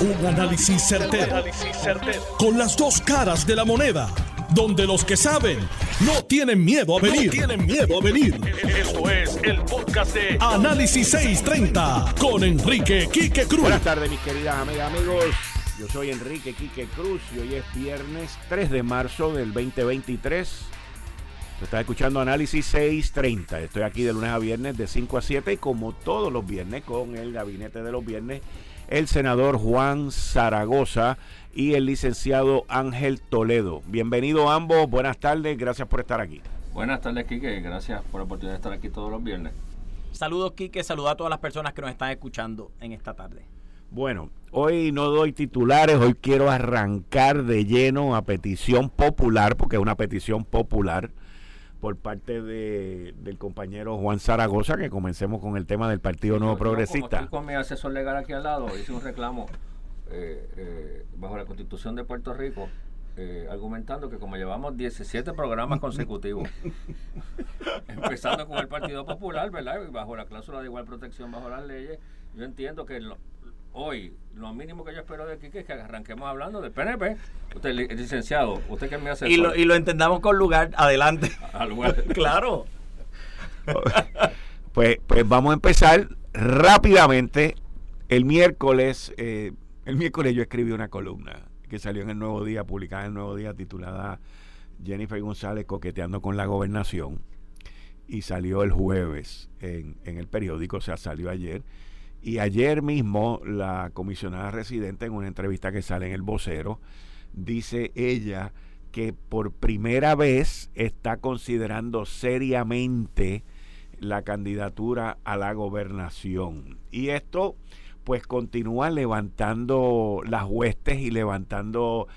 Un análisis certero, Con las dos caras de la moneda. Donde los que saben no tienen miedo a venir. tienen miedo a venir. Esto es el podcast de Análisis 630 con Enrique Quique Cruz. Buenas tardes, mis queridas amigas, amigos. Yo soy Enrique Quique Cruz y hoy es viernes 3 de marzo del 2023. Estás escuchando Análisis 630. Estoy aquí de lunes a viernes de 5 a 7 y como todos los viernes con el gabinete de los viernes el senador Juan Zaragoza y el licenciado Ángel Toledo. Bienvenidos ambos, buenas tardes, gracias por estar aquí. Buenas tardes, Quique, gracias por la oportunidad de estar aquí todos los viernes. Saludos, Quique, saludos a todas las personas que nos están escuchando en esta tarde. Bueno, hoy no doy titulares, hoy quiero arrancar de lleno a petición popular, porque es una petición popular por parte de, del compañero Juan Zaragoza, que comencemos con el tema del Partido Nuevo Progresista. Yo, con mi asesor legal aquí al lado, hice un reclamo eh, eh, bajo la Constitución de Puerto Rico, eh, argumentando que como llevamos 17 programas consecutivos, empezando con el Partido Popular, ¿verdad? Y bajo la cláusula de igual protección bajo las leyes, yo entiendo que lo, hoy lo mínimo que yo espero de aquí es que arranquemos hablando del PNP. Usted, licenciado, usted que me hace. Y lo, y lo entendamos con lugar, adelante. Al lugar. claro. pues, pues vamos a empezar rápidamente. El miércoles, eh, el miércoles yo escribí una columna que salió en el Nuevo Día, publicada en el Nuevo Día, titulada Jennifer González coqueteando con la gobernación. Y salió el jueves en, en el periódico, o sea, salió ayer y ayer mismo la comisionada residente en una entrevista que sale en el vocero, dice ella que por primera vez está considerando seriamente la candidatura a la gobernación. Y esto pues continúa levantando las huestes y levantando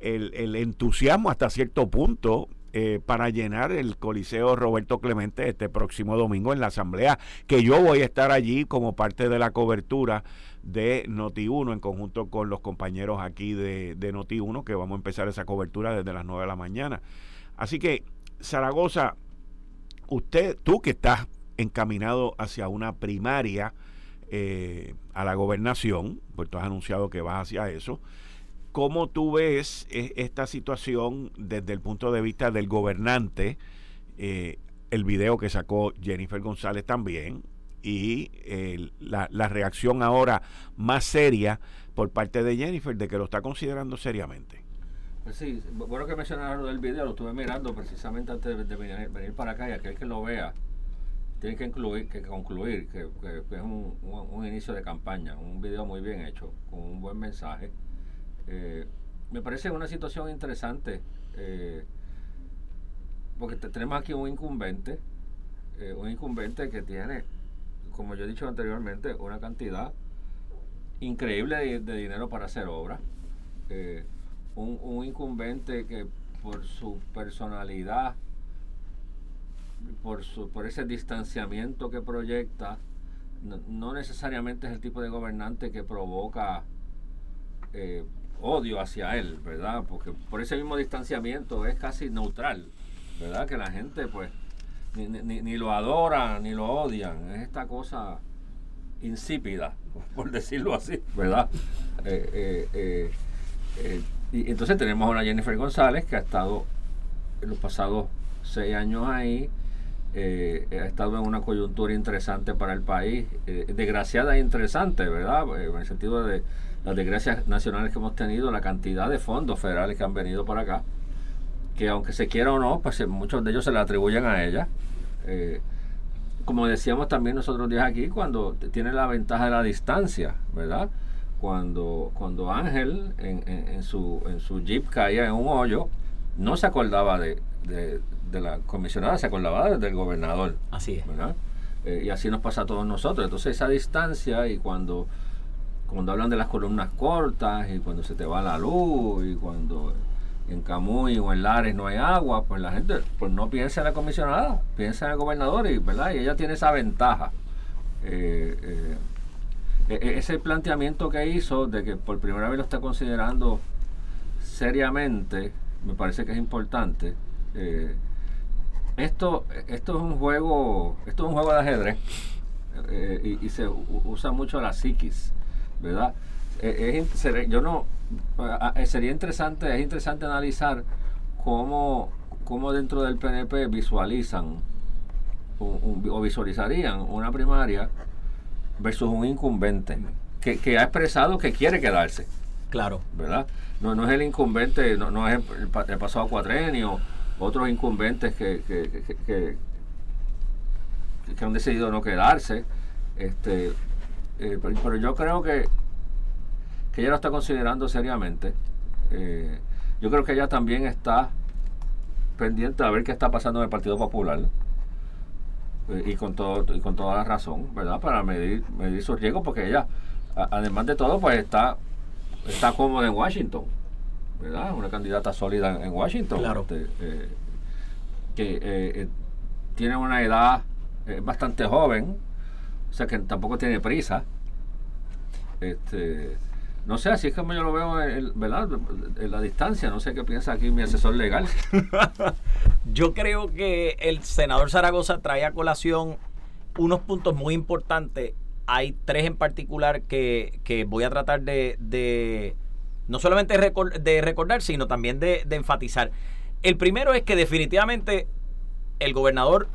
el, el entusiasmo hasta cierto punto eh, para llenar el Coliseo Roberto Clemente este próximo domingo en la Asamblea, que yo voy a estar allí como parte de la cobertura de Noti1 en conjunto con los compañeros aquí de, de Noti1, que vamos a empezar esa cobertura desde las 9 de la mañana. Así que, Zaragoza, usted, tú que estás encaminado hacia una primaria eh, a la gobernación, pues tú has anunciado que vas hacia eso, ¿Cómo tú ves e, esta situación desde el punto de vista del gobernante? Eh, el video que sacó Jennifer González también y la, reacción ahora más seria por parte de Jennifer de que lo está considerando seriamente. Pues sí, bueno que mencionaron del video, lo estuve mirando precisamente antes de, venir, para acá y aquel que lo vea tiene que, incluir, que concluir que, es un, inicio de campaña, un video muy bien hecho, con un buen mensaje eh, me parece una situación interesante, eh, porque tenemos aquí un incumbente, eh, un incumbente que tiene, como yo he dicho anteriormente, una cantidad increíble de, dinero para hacer obras. Un, incumbente que por su personalidad, por, su, por ese distanciamiento que proyecta, no, necesariamente es el tipo de gobernante que provoca odio hacia él, ¿verdad? Porque por ese mismo distanciamiento es casi neutral, ¿verdad? Que la gente pues ni, ni, lo adora ni lo odian, es esta cosa insípida, por decirlo así, ¿verdad? Eh, eh, eh, y entonces tenemos a una Jennifer González que ha estado en los pasados seis años ahí, ha estado en una coyuntura interesante para el país, desgraciada e interesante, ¿verdad? En el sentido de las desgracias nacionales que hemos tenido, la cantidad de fondos federales que han venido por acá, que aunque se quiera o no, pues eh, muchos de ellos se le atribuyen a ella. Eh, como decíamos también nosotros días aquí, cuando tiene la ventaja de la distancia, ¿verdad? Cuando, cuando Ángel en, en, su, en su jeep caía en un hoyo, no se acordaba de, de, la comisionada, se acordaba del gobernador. Así es. ¿verdad? Eh, y así nos pasa a todos nosotros. Entonces esa distancia y cuando cuando hablan de las columnas cortas y cuando se te va la luz y cuando en Camuy o en Lares no hay agua, pues la gente pues no piensa en la comisionada, piensa en el gobernador y, ¿verdad? y ella tiene esa ventaja. Eh, eh, e, e, ese planteamiento que hizo de que por primera vez lo está considerando seriamente, me parece que es importante. Eh, esto, esto es un juego, esto es un juego de ajedrez y, y, se usa mucho la psiquis. ¿Verdad? Eh, yo no, sería interesante, es interesante analizar cómo, cómo dentro del PNP visualizan o visualizarían una primaria versus un incumbente que, que, ha expresado que quiere quedarse. Claro. ¿Verdad? No, no es el incumbente, no, no es el, pasado cuatrenio, otros incumbentes que, que, que, que han decidido no quedarse. Este, eh, pero, yo creo que, que ella lo está considerando seriamente. Eh, yo creo que ella también está pendiente a ver qué está pasando en el Partido Popular. Eh, y con todo y con toda la razón, ¿verdad? Para medir medir sus riesgos porque ella además de todo pues está está cómoda en Washington, ¿verdad? Una candidata sólida en, Washington. Claro. Este, que tiene una edad bastante joven, o sea que tampoco tiene prisa. Este, no sé, así es como yo lo veo en, ¿verdad? en la distancia. No sé qué piensa aquí mi asesor legal. yo creo que el senador Zaragoza trae a colación unos puntos muy importantes. Hay tres en particular que, voy a tratar de, no solamente de recordar, sino también de enfatizar. El primero es que definitivamente el gobernador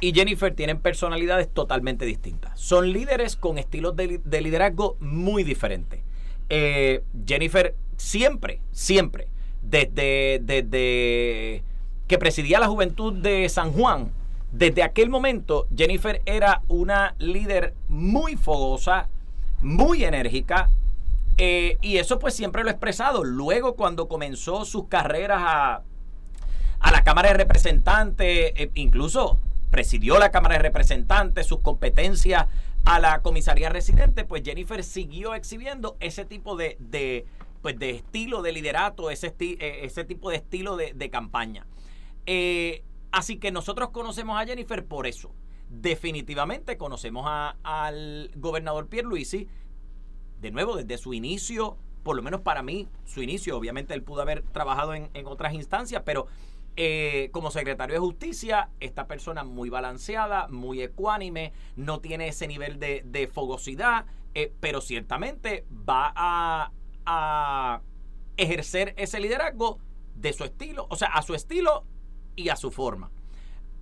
y Jennifer tienen personalidades totalmente distintas. Son líderes con estilos de, liderazgo muy diferentes. Eh, Jennifer siempre, siempre, desde, desde que presidía la juventud de San Juan, desde aquel momento Jennifer era una líder muy fogosa, muy enérgica, eh, y eso pues siempre lo he expresado. Luego cuando comenzó sus carreras a, a la Cámara de Representantes, eh, incluso presidió la Cámara de Representantes, sus competencias a la comisaría residente, pues Jennifer siguió exhibiendo ese tipo de, de pues de estilo de liderato, ese, eh, ese tipo de estilo de, campaña. Eh, así que nosotros conocemos a Jennifer por eso. Definitivamente conocemos al gobernador Pierluisi, de nuevo, desde su inicio, por lo menos para mí, su inicio, obviamente él pudo haber trabajado en, en otras instancias, pero eh, como secretario de justicia, esta persona muy balanceada, muy ecuánime, no tiene ese nivel de, fogosidad, eh, pero ciertamente va a, ejercer ese liderazgo de su estilo, o sea, a su estilo y a su forma.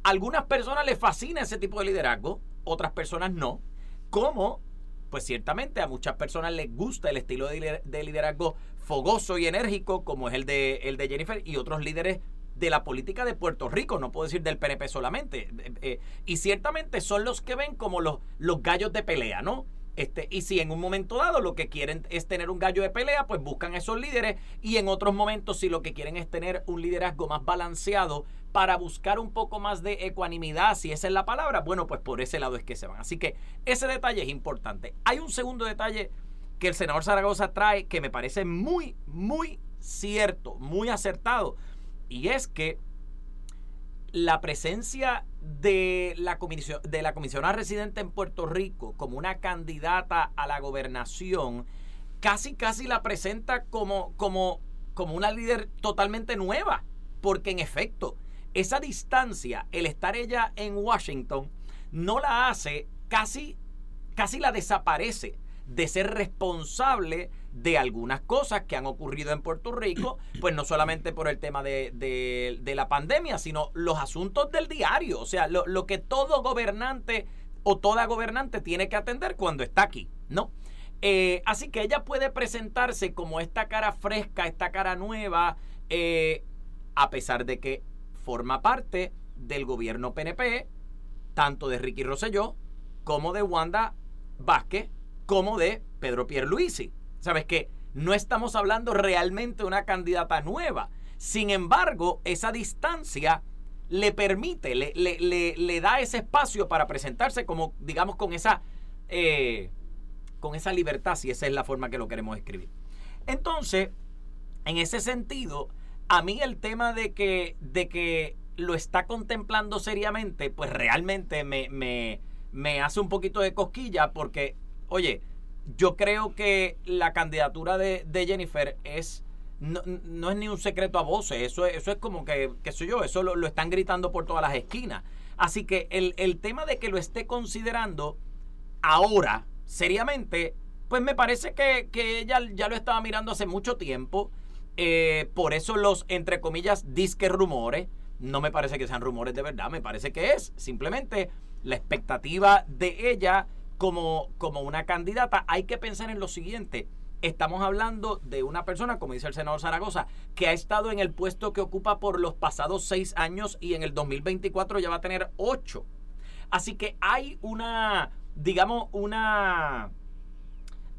algunas personas les fascina ese tipo de liderazgo, otras personas no. Como, pues ciertamente a muchas personas les gusta el estilo de liderazgo fogoso y enérgico, como es el de, el de Jennifer, y otros líderes de la política de Puerto Rico, no puedo decir del PNP solamente. Eh, eh, y ciertamente son los que ven como los, los gallos de pelea, ¿no? Este, y si en un momento dado lo que quieren es tener un gallo de pelea, pues buscan esos líderes. Y en otros momentos, si lo que quieren es tener un liderazgo más balanceado para buscar un poco más de ecuanimidad, si esa es la palabra, bueno, pues por ese lado es que se van. Así que ese detalle es importante. Hay un segundo detalle que el senador Zaragoza trae que me parece muy, muy cierto, muy acertado y es que la presencia de la, comisión, de la comisionada residente en Puerto Rico como una candidata a la gobernación casi casi la presenta como, como, como una líder totalmente nueva. Porque en efecto, esa distancia, el estar ella en Washington, no la hace, casi, casi la desaparece de ser responsable de algunas cosas que han ocurrido en Puerto Rico, pues no solamente por el tema de, la pandemia, sino los asuntos del diario, o sea, lo, que todo gobernante o toda gobernante tiene que atender cuando está aquí, ¿no? Eh, así que ella puede presentarse como esta cara fresca, esta cara nueva, eh, a pesar de que forma parte del gobierno PNP, tanto de Ricky Rosselló como de Wanda Vázquez, como de Pedro Pierluisi. ¿Sabes qué? No estamos hablando realmente de una candidata nueva. Sin embargo, esa distancia le permite, le, le, da ese espacio para presentarse como, digamos, con esa, eh, con esa libertad, si esa es la forma que lo queremos escribir. Entonces, en ese sentido, a mí el tema de que, de que lo está contemplando seriamente, pues realmente me, me, me hace un poquito de cosquilla porque, oye, yo creo que la candidatura de, Jennifer es no, es ni un secreto a voces, eso, eso es como que, qué sé yo, eso lo, están gritando por todas las esquinas. Así que el, tema de que lo esté considerando ahora, seriamente, Pues me parece que, ella ya lo estaba mirando hace mucho tiempo. Eh, por eso los, entre comillas, disque rumores. No me parece que sean rumores de verdad, me parece que es simplemente la expectativa de ella como, como una candidata. Hay que pensar en lo siguiente. Estamos hablando de una persona, como dice el senador Zaragoza, que ha estado en el puesto que ocupa por los pasados seis años y en el 2024 ya va a tener ocho. Así que hay una, digamos, una,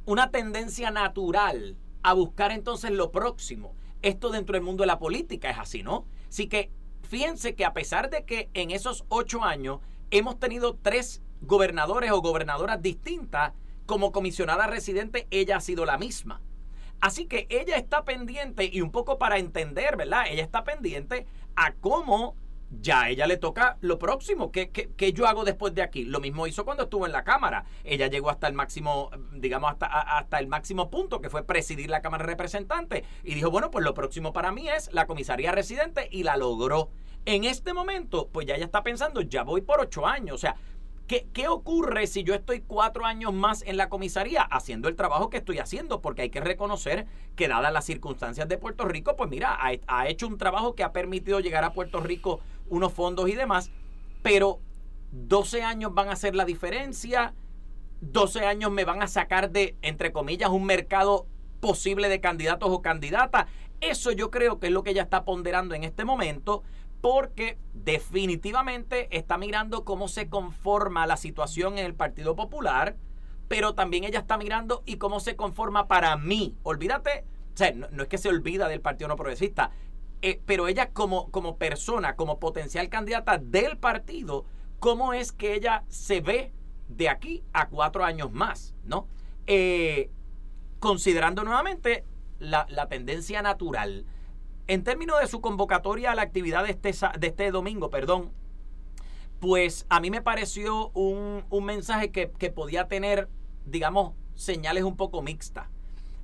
una tendencia natural a buscar entonces lo próximo. Esto dentro del mundo de la política es así, ¿no? Así que fíjense que a pesar de que en esos ocho años hemos tenido tres gobernadores o gobernadoras distintas, como comisionada residente ella ha sido la misma. Así que ella está pendiente y un poco para entender, ¿verdad? Ella está pendiente a cómo ya a ella le toca lo próximo. ¿Qué, ¿Qué, yo hago después de aquí? Lo mismo hizo cuando estuvo en la Cámara. Ella llegó hasta el máximo, digamos, hasta, hasta el máximo punto, que fue presidir la Cámara de Representantes. Y dijo, bueno, pues lo próximo para mí es la comisaría residente y la logró. En este momento, pues ya ella está pensando, ya voy por ocho años. O sea, ¿Qué, ocurre si yo estoy cuatro años más en la comisaría haciendo el trabajo que estoy haciendo? Porque hay que reconocer que dadas las circunstancias de Puerto Rico, pues mira, ha, hecho un trabajo que ha permitido llegar a Puerto Rico unos fondos y demás, pero 12 años van a hacer la diferencia, 12 años me van a sacar de, entre comillas, un mercado posible de candidatos o candidatas. Eso yo creo que es lo que ella está ponderando en este momento porque definitivamente está mirando cómo se conforma la situación en el Partido Popular, pero también ella está mirando y cómo se conforma para mí. Olvídate, o sea, no, es que se olvida del Partido No Progresista, eh, pero ella como, como persona, como potencial candidata del partido, cómo es que ella se ve de aquí a cuatro años más, ¿no? Eh, considerando nuevamente la, la tendencia natural en términos de su convocatoria a la actividad de este, de este domingo, perdón, pues a mí me pareció un, mensaje que, podía tener, digamos, señales un poco mixtas.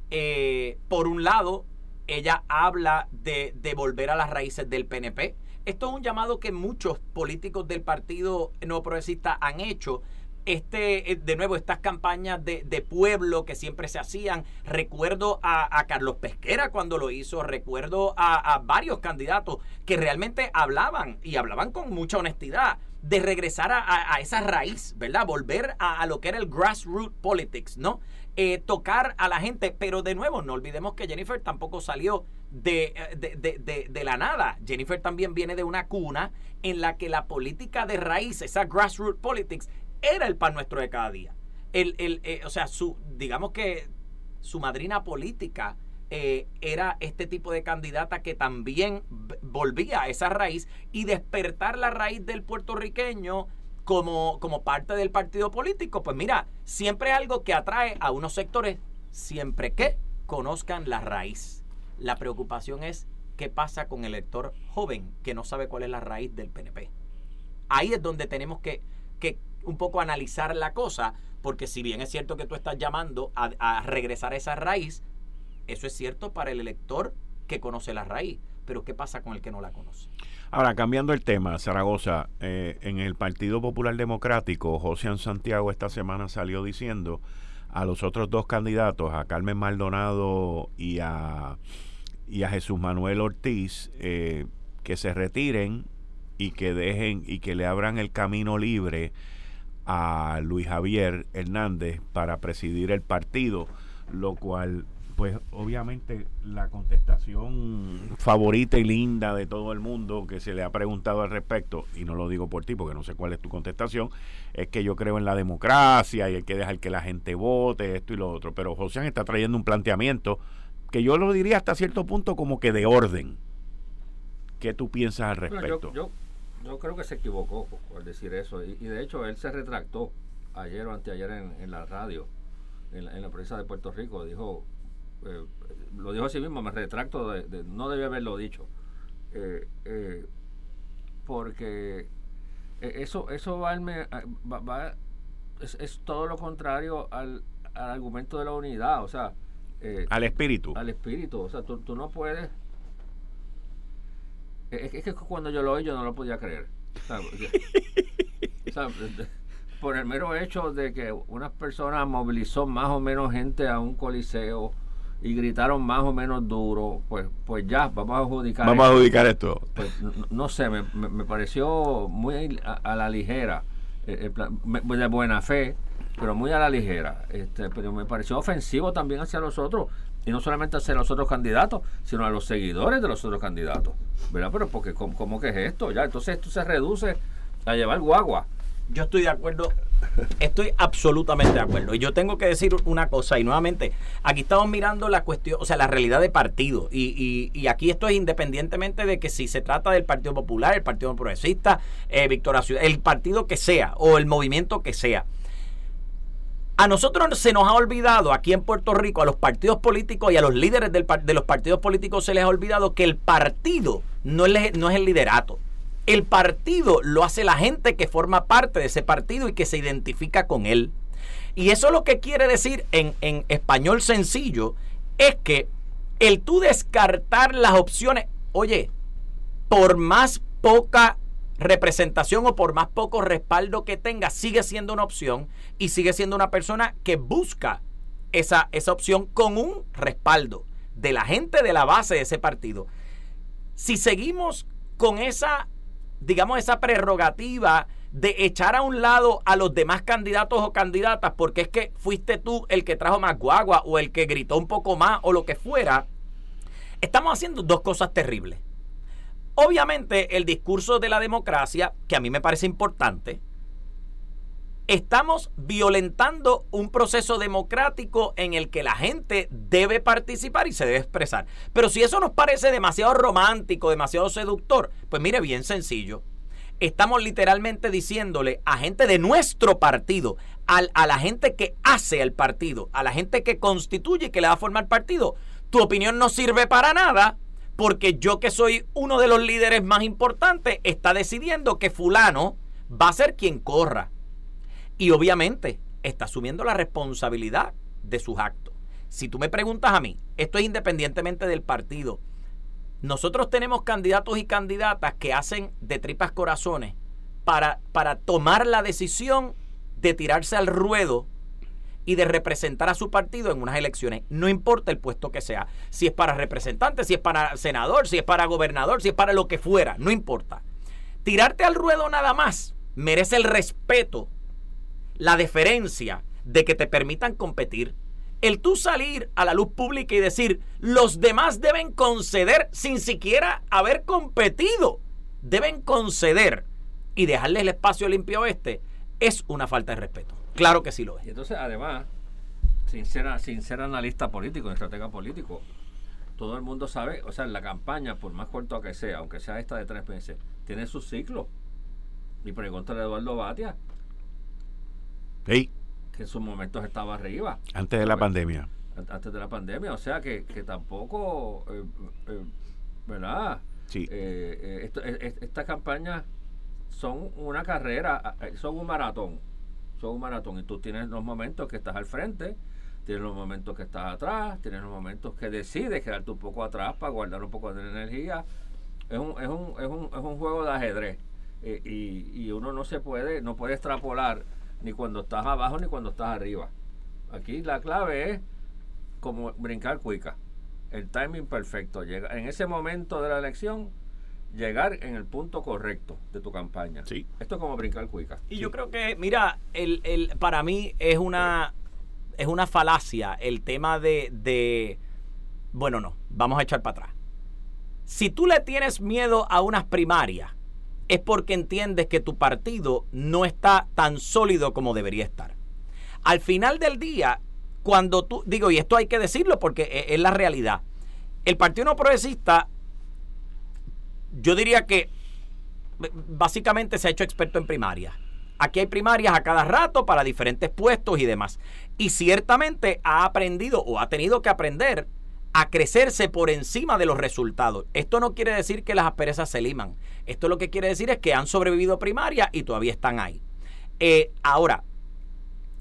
Eh, por un lado, ella habla de, de volver a las raíces del PNP. Esto es un llamado que muchos políticos del Partido No Progresista han hecho este, eh, de nuevo, estas campañas de, pueblo que siempre se hacían. Recuerdo a, Carlos Pesquera cuando lo hizo, recuerdo a, varios candidatos que realmente hablaban y hablaban con mucha honestidad de regresar a, esa raíz, ¿verdad? Volver a, lo que era el grassroots politics, ¿no? Eh, tocar a la gente, pero de nuevo, no olvidemos que Jennifer tampoco salió de, de, de, la nada. Jennifer también viene de una cuna en la que la política de raíz, esa grassroots politics, era el pan nuestro de cada día. El, el, eh, o sea, su, digamos que su madrina política eh, era este tipo de candidata que también volvía a esa raíz y despertar la raíz del puertorriqueño como, como parte del partido político. Pues mira, siempre algo que atrae a unos sectores, siempre que conozcan la raíz. La preocupación es qué pasa con el elector joven que no sabe cuál es la raíz del PNP. Ahí es donde tenemos que, que un poco analizar la cosa, porque si bien es cierto que tú estás llamando a, regresar a esa raíz, eso es cierto para el elector que conoce la raíz, pero ¿qué pasa con el que no la conoce? Ahora, cambiando el tema, Zaragoza, eh, en el Partido Popular Democrático, José Santiago esta semana salió diciendo a los otros dos candidatos, a Carmen Maldonado y a, y a Jesús Manuel Ortiz, eh, que se retiren y que dejen y que le abran el camino libre a Luis Javier Hernández para presidir el partido, lo cual pues obviamente la contestación favorita y linda de todo el mundo que se le ha preguntado al respecto, y no lo digo por ti porque no sé cuál es tu contestación, es que yo creo en la democracia y hay que dejar que la gente vote, esto y lo otro. Pero José está trayendo un planteamiento que yo lo diría hasta cierto punto como que de orden. ¿Qué tú piensas al respecto? yo creo que se equivocó por decir eso. Y, de hecho, él se retractó ayer o anteayer en, la radio, en la, prensa de Puerto Rico. Dijo, eh, lo dijo así mismo, me retracto, de, no debía haberlo dicho. Eh, eh, porque eso, eso va, va, es, todo lo contrario al, argumento de la unidad. O sea, al espíritu. Al espíritu. O sea, tú, tú no puedes es, que cuando yo lo oí yo no lo podía creer. por el mero hecho de que unas personas movilizó más o menos gente a un coliseo y gritaron más o menos duro, pues pues ya, vamos a adjudicar Vamos a adjudicar esto. Pues, no, sé, me, me, pareció muy a, la ligera, eh, de buena fe, pero muy a la ligera. Este, pero me pareció ofensivo también hacia los otros, y no solamente hacia los otros candidatos, sino a los seguidores de los otros candidatos. ¿Verdad? Pero porque, ¿cómo, que es esto? Ya, entonces esto se reduce a llevar guagua. Yo estoy de acuerdo, estoy absolutamente de acuerdo. Y yo tengo que decir una cosa, y nuevamente, aquí estamos mirando la cuestión, o sea, la realidad de partido. Y, y, aquí esto es independientemente de que si se trata del Partido Popular, el Partido Progresista, eh, Victoria Ciudad, el partido que sea, o el movimiento que sea. A nosotros se nos ha olvidado aquí en Puerto Rico, a los partidos políticos y a los líderes del, de los partidos políticos se les ha olvidado que el partido no es, no es el liderato. El partido lo hace la gente que forma parte de ese partido y que se identifica con él. Y eso lo que quiere decir en, en español sencillo es que el tú descartar las opciones, oye, por más poca representación o por más poco respaldo que tenga, sigue siendo una opción y sigue siendo una persona que busca esa, esa opción con un respaldo de la gente de la base de ese partido. Si seguimos con esa digamos, esa prerrogativa de echar a un lado a los demás candidatos o candidatas porque es que fuiste tú el que trajo más guagua o el que gritó un poco más o lo que fuera, estamos haciendo dos cosas terribles. Obviamente el discurso de la democracia, que a mí me parece importante, estamos violentando un proceso democrático en el que la gente debe participar y se debe expresar. Pero si eso nos parece demasiado romántico, demasiado seductor, pues mire, bien sencillo. Estamos literalmente diciéndole a gente de nuestro partido, a la gente que hace el partido, a la gente que constituye y que le va a formar partido, tu opinión no sirve para nada porque yo que soy uno de los líderes más importantes está decidiendo que fulano va a ser quien corra. Y obviamente está asumiendo la responsabilidad de sus actos. Si tú me preguntas a mí, esto es independientemente del partido. Nosotros tenemos candidatos y candidatas que hacen de tripas corazones para, para tomar la decisión de tirarse al ruedo y de representar a su partido en unas elecciones. No importa el puesto que sea. Si es para representante, si es para senador, si es para gobernador, si es para lo que fuera. No importa. Tirarte al ruedo nada más merece el respeto la deferencia de que te permitan competir, el tú salir a la luz pública y decir, los demás deben conceder sin siquiera haber competido, deben conceder y dejarle el espacio limpio este, es una falta de respeto. Claro que sí lo es. Y entonces, además, sin ser, sin ser analista político, estratega político, todo el mundo sabe, o sea, la campaña, por más corta que sea, aunque sea esta de tres meses, tiene su ciclo. Y pregúntale a Eduardo Batia, que en sus momentos estaba arriba. Antes de la pandemia. Antes de la pandemia, o sea que, tampoco, eh, eh, ¿verdad? Sí. Eh, estas campañas son una carrera, son un maratón. Un maratón. Y tú tienes los momentos que estás al frente, tienes los momentos que estás atrás, tienes los momentos que decides quedarte un poco atrás para guardar un poco de energía. Es un, es un, es un, es un juego de ajedrez. y, y uno no se puede, no puede extrapolar ni cuando estás abajo ni cuando estás arriba. Aquí la clave es como brincar cuica. El timing perfecto. Llega, en ese momento de la elección, llegar en el punto correcto de tu campaña. Sí. Esto es como brincar cuica. Y yo creo que, mira, el, el, para mí es una, es una falacia el tema de, de, bueno, no, vamos a echar para atrás. Si tú le tienes miedo a unas primarias, es porque entiendes que tu partido no está tan sólido como debería estar. Al final del día, cuando tú, digo, y esto hay que decirlo porque e, es, la realidad, el Partido No Progresista, yo diría que básicamente se ha hecho experto en primarias. Aquí hay primarias a cada rato para diferentes puestos y demás. Y ciertamente ha aprendido o ha tenido que aprender a crecerse por encima de los resultados. Esto no quiere decir que las asperezas se liman. Esto lo que quiere decir es que han sobrevivido primaria y todavía están ahí. Eh, ahora,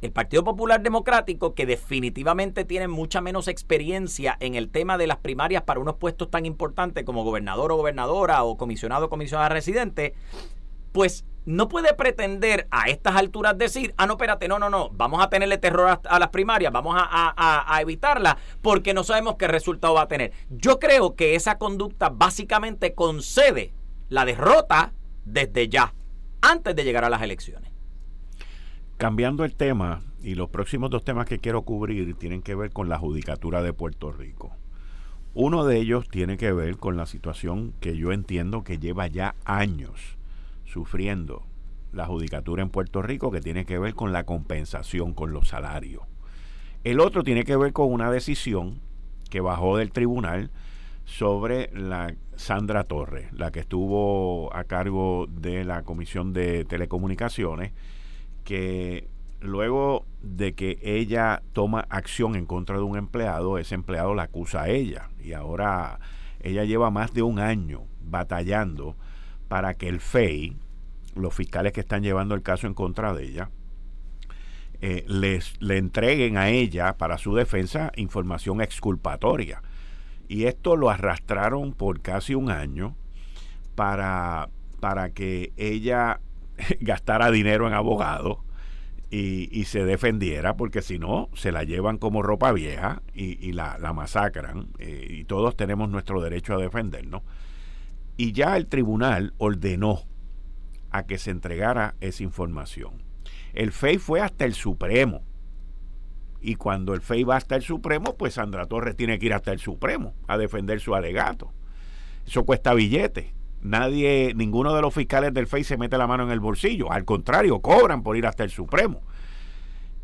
el Partido Popular Democrático, que definitivamente tiene mucha menos experiencia en el tema de las primarias para unos puestos tan importantes como gobernador o gobernadora o comisionado o comisionada residente, pues no puede pretender a estas alturas decir, ah, no, espérate, no, no, no, vamos a tenerle terror a, las primarias, vamos a, a, a evitarla porque no sabemos qué resultado va a tener. Yo creo que esa conducta básicamente concede la derrota desde ya, antes de llegar a las elecciones. Cambiando el tema, y los próximos dos temas que quiero cubrir tienen que ver con la judicatura de Puerto Rico. Uno de ellos tiene que ver con la situación que yo entiendo que lleva ya años sufriendo la judicatura en Puerto Rico, que tiene que ver con la compensación, con los salarios. El otro tiene que ver con una decisión que bajó del tribunal sobre la Sandra Torres, la que estuvo a cargo de la Comisión de Telecomunicaciones, que luego de que ella toma acción en contra de un empleado, ese empleado la acusa a ella. Y ahora ella lleva más de un año batallando para que el FEI, los fiscales que están llevando el caso en contra de ella, eh, les, le entreguen a ella para su defensa información exculpatoria. Y esto lo arrastraron por casi un año para, para que ella gastara dinero en abogados y, se defendiera, porque si no, se la llevan como ropa vieja y, la, masacran. Eh, y todos tenemos nuestro derecho a defendernos. Y ya el tribunal ordenó a que se entregara esa información. El FEI fue hasta el Supremo. Y cuando el FEI va hasta el Supremo, pues Sandra Torres tiene que ir hasta el Supremo a defender su alegato. Eso cuesta billete nadie, ninguno de los fiscales del FEI se mete la mano en el bolsillo. Al contrario, cobran por ir hasta el Supremo.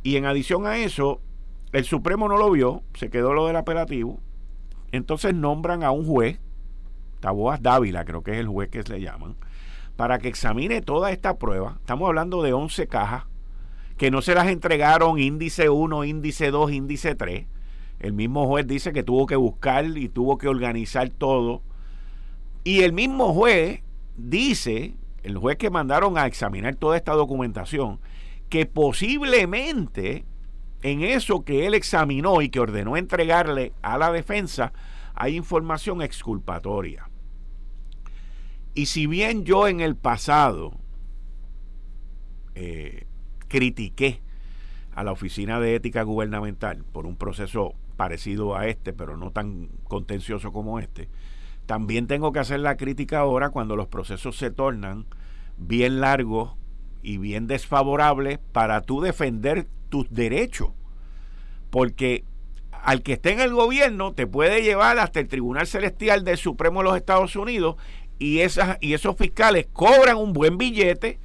Y en adición a eso, el Supremo no lo vio, se quedó lo del apelativo. Entonces nombran a un juez, Taboas Dávila, creo que es el juez que se le llaman, para que examine toda esta prueba. Estamos hablando de 11 cajas que no se las entregaron índice 1, índice 2, índice 3. El mismo juez dice que tuvo que buscar y tuvo que organizar todo y el mismo juez dice, el juez que mandaron a examinar toda esta documentación, que posiblemente en eso que él examinó y que ordenó entregarle a la defensa hay información exculpatoria. Y si bien yo en el pasado eh, critiqué a la Oficina de Ética Gubernamental por un proceso parecido a este, pero no tan contencioso como este, también tengo que hacer la crítica ahora cuando los procesos se tornan bien largos y bien desfavorables para tú defender tus derechos. Porque al que esté en el gobierno te puede llevar hasta el Tribunal Celestial del Supremo de los Estados Unidos y, esas, y esos fiscales cobran un buen billete,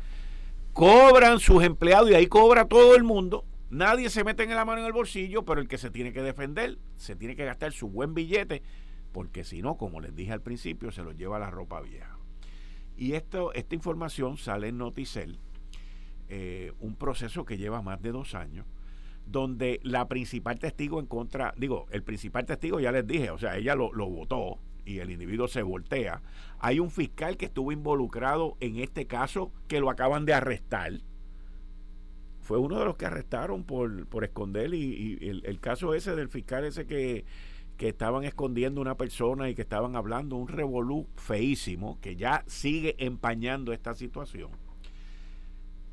cobran sus empleados y ahí cobra todo el mundo. Nadie se mete en la mano en el bolsillo, pero el que se tiene que defender se tiene que gastar su buen billete porque si no, como les dije al principio, se los lleva la ropa vieja. Y esto, esta información sale en Noticel, eh, un proceso que lleva más de dos años, donde la principal testigo en contra, digo, el principal testigo ya les dije, o sea, ella lo, votó y el individuo se voltea. Hay un fiscal que estuvo involucrado en este caso que lo acaban de arrestar. Fue uno de los que arrestaron por, por esconder y, el, el, caso ese del fiscal ese que que estaban escondiendo una persona y que estaban hablando un revolú feísimo que ya sigue empañando esta situación.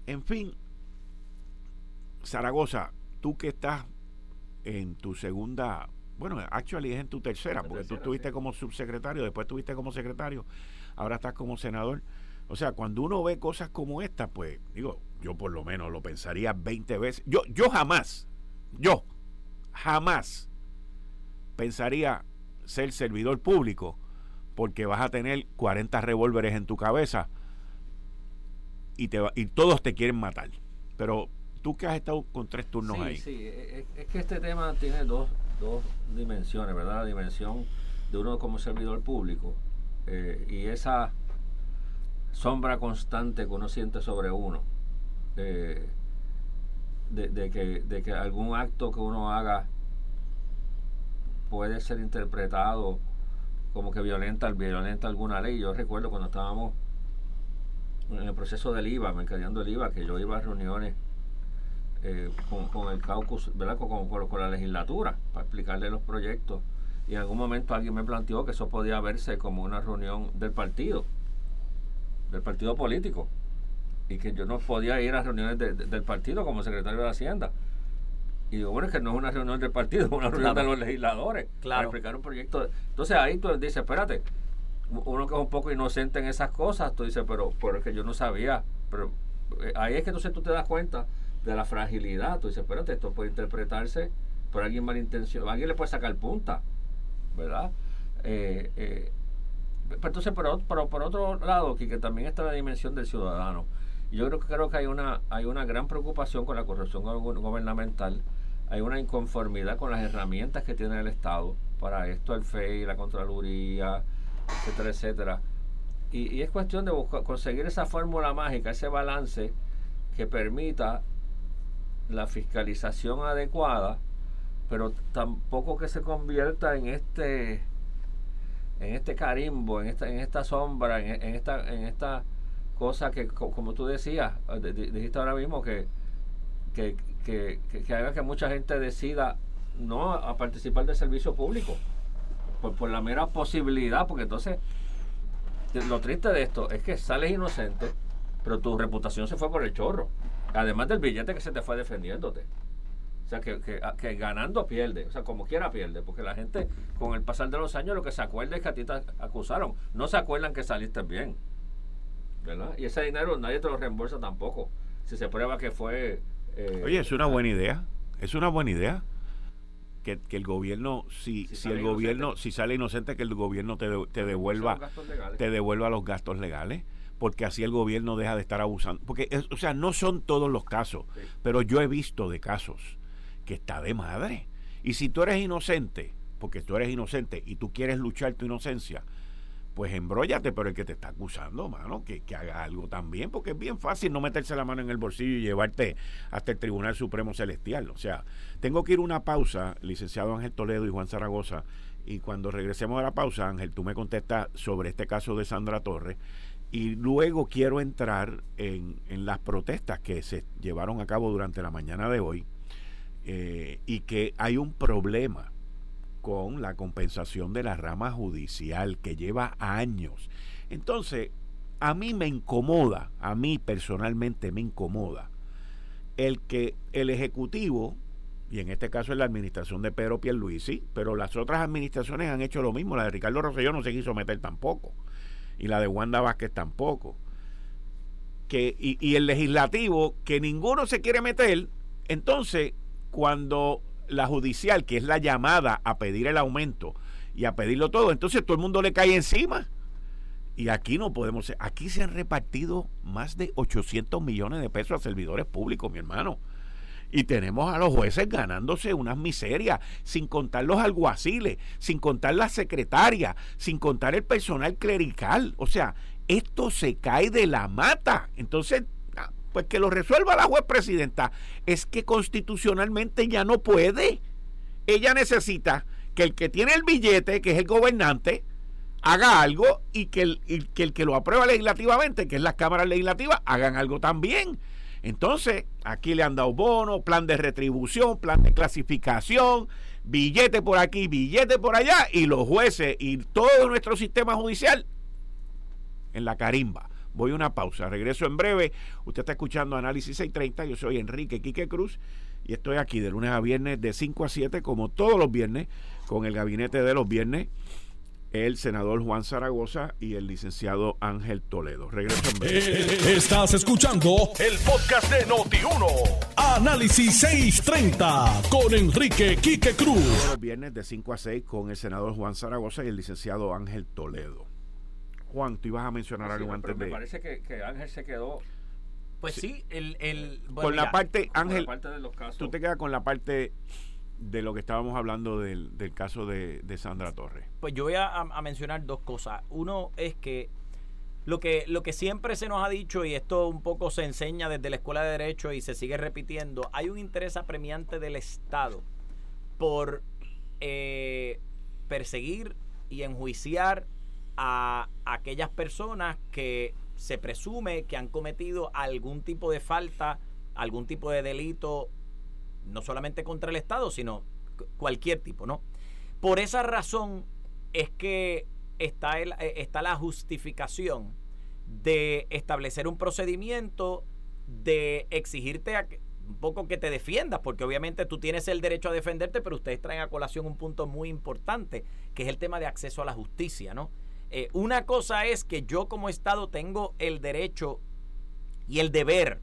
En fin, Zaragoza, tú que estás en tu segunda, bueno, actually es en tu tercera, porque tú estuviste como subsecretario, después estuviste como secretario, ahora estás como senador. O sea, cuando uno ve cosas como esta, pues digo, yo por lo menos lo pensaría 20 veces. Yo, yo jamás, yo jamás pensaría ser servidor público porque vas a tener 40 revólveres en tu cabeza y, te y todos te quieren matar. Pero tú que has estado con tres turnos ahí. Sí, es, que este tema tiene dos, dos dimensiones, ¿verdad? La dimensión de uno como servidor público eh, y esa sombra constante que uno siente sobre uno. Eh, de, que, de que algún acto que uno haga puede ser interpretado como que violenta, violenta alguna ley. Yo recuerdo cuando estábamos en el proceso del IVA, mercadeando el IVA, que yo iba a reuniones eh, con, el caucus, ¿verdad? Con, con, la legislatura, para explicarle los proyectos. Y en algún momento alguien me planteó que eso podía verse como una reunión del partido, del partido político. y que yo no podía ir a reuniones del partido como secretario de Hacienda. Y digo, bueno, es que no es una reunión del partido, es una reunión de los legisladores claro. para explicar un proyecto. Entonces ahí tú dices, espérate, uno que es un poco inocente en esas cosas, tú dices, pero porque yo no sabía. Pero eh, ahí es que entonces tú te das cuenta de la fragilidad. Tú dices, espérate, esto puede interpretarse por alguien malintencionado. Alguien le puede sacar punta, ¿verdad? Eh, eh, entonces, por, por, otro lado, que, que también está la dimensión del ciudadano. Yo creo, creo que hay una, hay una gran preocupación con la corrupción gubernamental, hay una inconformidad con las herramientas que tiene el Estado para esto, el FEI, la Contraloría, etcétera, etcétera. Y, es cuestión de conseguir esa fórmula mágica, ese balance que permita la fiscalización adecuada, pero tampoco que se convierta en este en este carimbo, en esta en esta sombra, en, esta en esta cosa que como tú decías, dijiste ahora mismo que que, que, que, haga que mucha gente decida no a participar del servicio público por, por la mera posibilidad, porque entonces lo triste de esto es que sales inocente, pero tu reputación se fue por el chorro. Además del billete que se te fue defendiéndote. O sea, que, que, que, ganando pierde. O sea, como quiera pierde. Porque la gente, con el pasar de los años, lo que se acuerda es que a ti te acusaron. No se acuerdan que saliste bien. ¿Verdad? Y ese dinero nadie te lo reembolsa tampoco. Si se prueba que fue... Eh, Oye, es una buena idea. Es una buena idea que, el gobierno si, si, el gobierno si sale inocente que el gobierno te, te devuelva te devuelva los gastos legales porque así el gobierno deja de estar abusando porque o sea no son todos los casos pero yo he visto de casos que está de madre. Y si tú eres inocente porque tú eres inocente y tú quieres luchar tu inocencia pues embróllate, pero el que te está acusando, mano, que, que, haga algo también, porque es bien fácil no meterse la mano en el bolsillo y llevarte hasta el Tribunal Supremo Celestial. O sea, tengo que ir a una pausa, licenciado Ángel Toledo y Juan Zaragoza, y cuando regresemos a la pausa, Ángel, tú me contestas sobre este caso de Sandra Torres, y luego quiero entrar en, en las protestas que se llevaron a cabo durante la mañana de hoy, eh, y que hay un problema con la compensación de la rama judicial que lleva años. Entonces, a mí me incomoda, a mí personalmente me incomoda el que el Ejecutivo, y en este caso es la administración de Pedro Pierluisi, pero las otras administraciones han hecho lo mismo, la de Ricardo Rosselló no se quiso meter tampoco, y la de Wanda Vázquez tampoco. Que, y, y el legislativo, que ninguno se quiere meter, entonces cuando la judicial, que es la llamada a pedir el aumento y a pedirlo todo, entonces todo el mundo le cae encima. Y aquí no podemos, aquí se han repartido más de 800 millones de pesos a servidores públicos, mi hermano. Y tenemos a los jueces ganándose unas miserias, sin contar los alguaciles, sin contar la secretaria, sin contar el personal clerical. O sea, esto se cae de la mata. Entonces, pues que lo resuelva la juez presidenta. Es que constitucionalmente ya no puede. Ella necesita que el que tiene el billete, que es el gobernante, haga algo y que el, que, que lo aprueba legislativamente, que es las cámaras legislativas, hagan algo también. Entonces, aquí le han dado bono, plan de retribución, plan de clasificación, billete por aquí, billete por allá, y los jueces y todo nuestro sistema judicial en la carimba. Voy a una pausa, regreso en breve. Usted está escuchando Análisis 630, yo soy Enrique Quique Cruz y estoy aquí de lunes a viernes de 5 a 7 como todos los viernes con el gabinete de los viernes el senador Juan Zaragoza y el licenciado Ángel Toledo. Regreso en breve. Eh, estás escuchando el podcast de Noti1. Análisis 630 con Enrique Quique Cruz. Todos los viernes de 5 a 6 con el senador Juan Zaragoza y el licenciado Ángel Toledo. Juan, tú ibas a mencionar algo antes de. Me parece que, Ángel se quedó. Pues sí, el. el con la parte, Ángel, tú te quedas con la parte de lo que estábamos hablando del, caso de, Sandra Torres. Pues yo voy a, mencionar dos cosas. Uno es que lo que, lo que siempre se nos ha dicho, y esto un poco se enseña desde la Escuela de Derecho y se sigue repitiendo, hay un interés apremiante del Estado por eh, perseguir y enjuiciar a aquellas personas que se presume que han cometido algún tipo de falta, algún tipo de delito, no solamente contra el Estado, sino cualquier tipo, ¿no? Por esa razón es que está, el, eh, está la justificación de establecer un procedimiento, de exigirte a un poco que te defiendas, porque obviamente tú tienes el derecho a defenderte, pero ustedes traen a colación un punto muy importante, que es el tema de acceso a la justicia, ¿no? Eh, una cosa es que yo como Estado tengo el derecho y el deber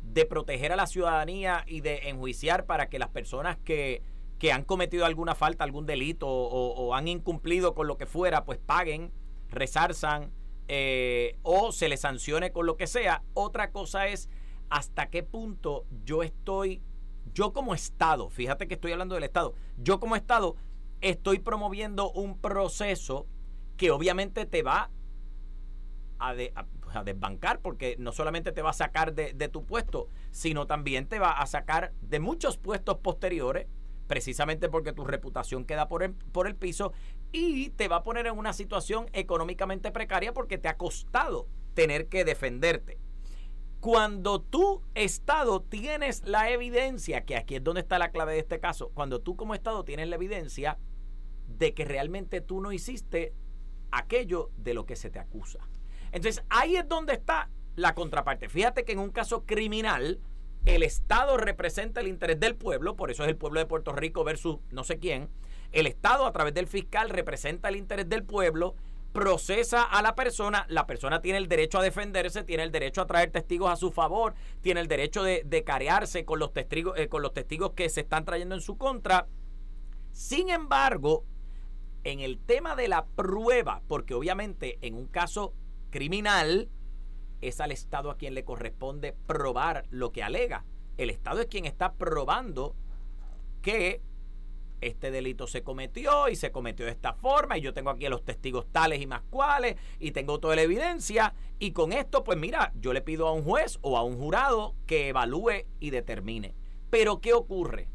de proteger a la ciudadanía y de enjuiciar para que las personas que, que han cometido alguna falta, algún delito o, han incumplido con lo que fuera, pues paguen, resarzan eh, o se les sancione con lo que sea. Otra cosa es hasta qué punto yo estoy, yo como Estado, fíjate que estoy hablando del Estado, yo como Estado estoy promoviendo un proceso que obviamente te va a, desbancar, porque no solamente te va a sacar de, de, tu puesto, sino también te va a sacar de muchos puestos posteriores, precisamente porque tu reputación queda por el, por el piso y te va a poner en una situación económicamente precaria porque te ha costado tener que defenderte. Cuando tú, Estado, tienes la evidencia, que aquí es donde está la clave de este caso, cuando tú como Estado tienes la evidencia de que realmente tú no hiciste aquello de lo que se te acusa. Entonces ahí es donde está la contraparte. Fíjate que en un caso criminal, el Estado representa el interés del pueblo, por eso es el pueblo de Puerto Rico versus no sé quién. El Estado a través del fiscal representa el interés del pueblo procesa a la persona, la persona tiene el derecho a defenderse, tiene el derecho a traer testigos a su favor, tiene el derecho de, carearse con los, testigos, eh, con los testigos que se están trayendo en su contra. Sin embargo, en el tema de la prueba, porque obviamente en un caso criminal es al Estado a quien le corresponde probar lo que alega. El Estado es quien está probando que este delito se cometió y se cometió de esta forma y yo tengo aquí a los testigos tales y más cuales y tengo toda la evidencia y con esto pues mira, yo le pido a un juez o a un jurado que evalúe y determine. Pero ¿qué ocurre?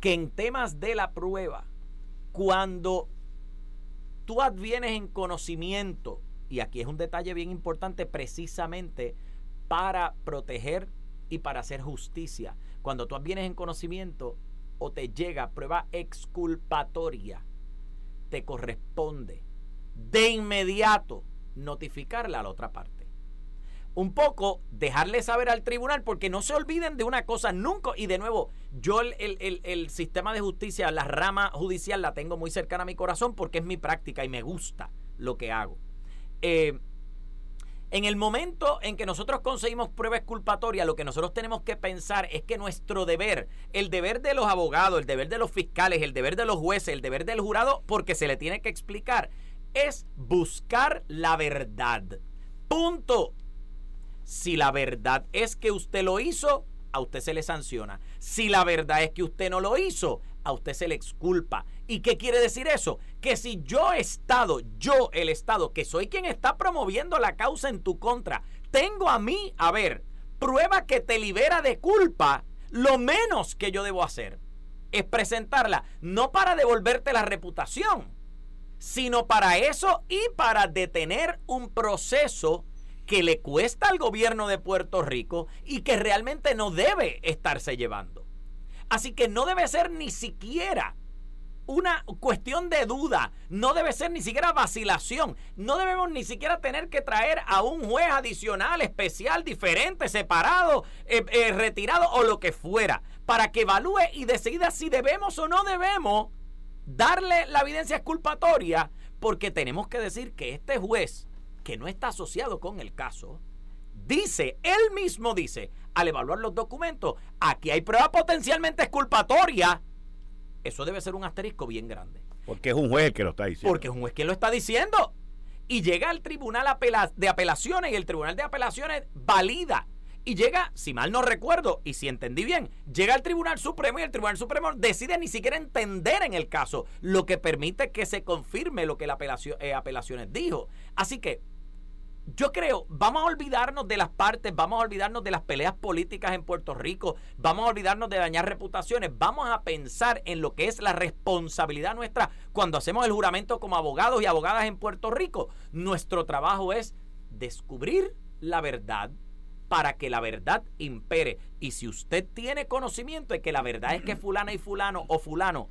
Que en temas de la prueba, cuando tú advienes en conocimiento, y aquí es un detalle bien importante precisamente para proteger y para hacer justicia, cuando tú advienes en conocimiento, o te llega prueba exculpatoria, te corresponde de inmediato notificarle a la otra parte. Un poco dejarle saber al tribunal, porque no se olviden de una cosa nunca, y de nuevo, yo el, el sistema de justicia, la rama judicial la tengo muy cercana a mi corazón porque es mi práctica y me gusta lo que hago. Eh, en el momento en que nosotros conseguimos prueba exculpatoria, lo que nosotros tenemos que pensar es que nuestro deber, el deber de los abogados, el deber de los fiscales, el deber de los jueces, el deber del jurado, porque se le tiene que explicar, es buscar la verdad. Punto. Si la verdad es que usted lo hizo, a usted se le sanciona. Si la verdad es que usted no lo hizo, a usted se le exculpa. ¿Y qué quiere decir eso? Que si yo Estado, yo el Estado, que soy quien está promoviendo la causa en tu contra, tengo a mí, a ver, prueba que te libera de culpa, lo menos que yo debo hacer es presentarla, no para devolverte la reputación, sino para eso y para detener un proceso que le cuesta al gobierno de Puerto Rico y que realmente no debe estarse llevando. Así que no debe ser ni siquiera una cuestión de duda, no debe ser ni siquiera vacilación, no debemos ni siquiera tener que traer a un juez adicional, especial, diferente, separado, eh, eh, retirado o lo que fuera, para que evalúe y decida si debemos o no debemos darle la evidencia exculpatoria, porque tenemos que decir que este juez que no está asociado con el caso, dice, él mismo dice, al evaluar los documentos, aquí hay prueba potencialmente exculpatoria. Eso debe ser un asterisco bien grande. Porque es un juez el que lo está diciendo. Porque es un juez que lo está diciendo. Y llega al tribunal de apelaciones y el tribunal de apelaciones valida. Y llega, si mal no recuerdo, y si entendí bien, llega al Tribunal Supremo y el Tribunal Supremo decide ni siquiera entender en el caso, lo que permite que se confirme lo que la apelación, eh, apelaciones dijo. Así que yo creo, vamos a olvidarnos de las partes, vamos a olvidarnos de las peleas políticas en Puerto Rico, vamos a olvidarnos de dañar reputaciones, vamos a pensar en lo que es la responsabilidad nuestra cuando hacemos el juramento como abogados y abogadas en Puerto Rico. Nuestro trabajo es descubrir la verdad para que la verdad impere. Y si usted tiene conocimiento de que la verdad es que fulana y fulano o fulano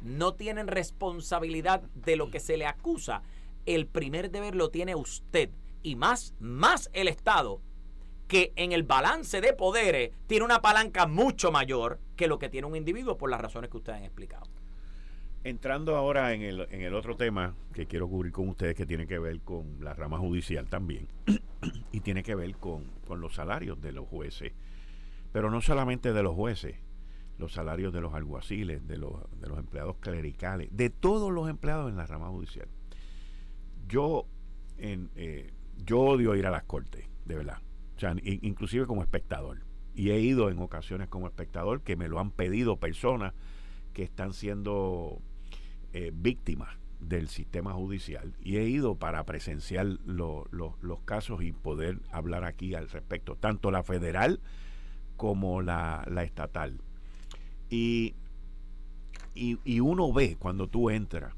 no tienen responsabilidad de lo que se le acusa, el primer deber lo tiene usted y más, más el Estado, que en el balance de poderes tiene una palanca mucho mayor que lo que tiene un individuo por las razones que ustedes han explicado. Entrando ahora en el, en el otro tema que quiero cubrir con ustedes, que tiene que ver con la rama judicial también, y tiene que ver con, con los salarios de los jueces, pero no solamente de los jueces, los salarios de los alguaciles, de los, de los empleados clericales, de todos los empleados en la rama judicial. Yo, en, eh, yo odio ir a las cortes, de verdad. O sea, inclusive como espectador. Y he ido en ocasiones como espectador que me lo han pedido personas que están siendo eh, víctimas del sistema judicial. Y he ido para presenciar los casos y poder hablar aquí al respecto, tanto la federal como la, la estatal. Y, y, uno ve cuando tú entras,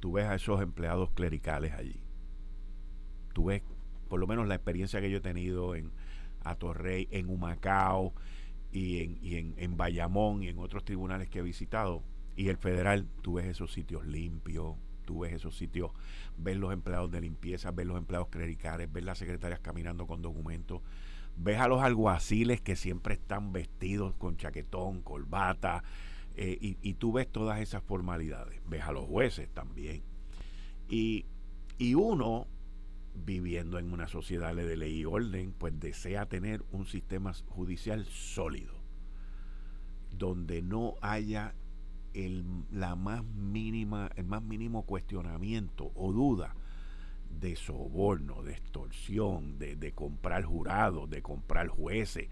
tú ves a esos empleados clericales allí. Tú ves, por lo menos la experiencia que yo he tenido en Atorrey, en Humacao y en, y en, en Bayamón y en otros tribunales que he visitado. Y el federal, tú ves esos sitios limpios, tú ves esos sitios, ves los empleados de limpieza, ves los empleados clericales, ves las secretarias caminando con documentos, ves a los alguaciles que siempre están vestidos con chaquetón, corbata, eh, y, tú ves todas esas formalidades. Ves a los jueces también. Y, y uno, viviendo en una sociedad de ley y orden, pues desea tener un sistema judicial sólido, donde no haya el, la más mínima, el más mínimo cuestionamiento o duda de soborno, de extorsión, de, de comprar jurados, de comprar jueces.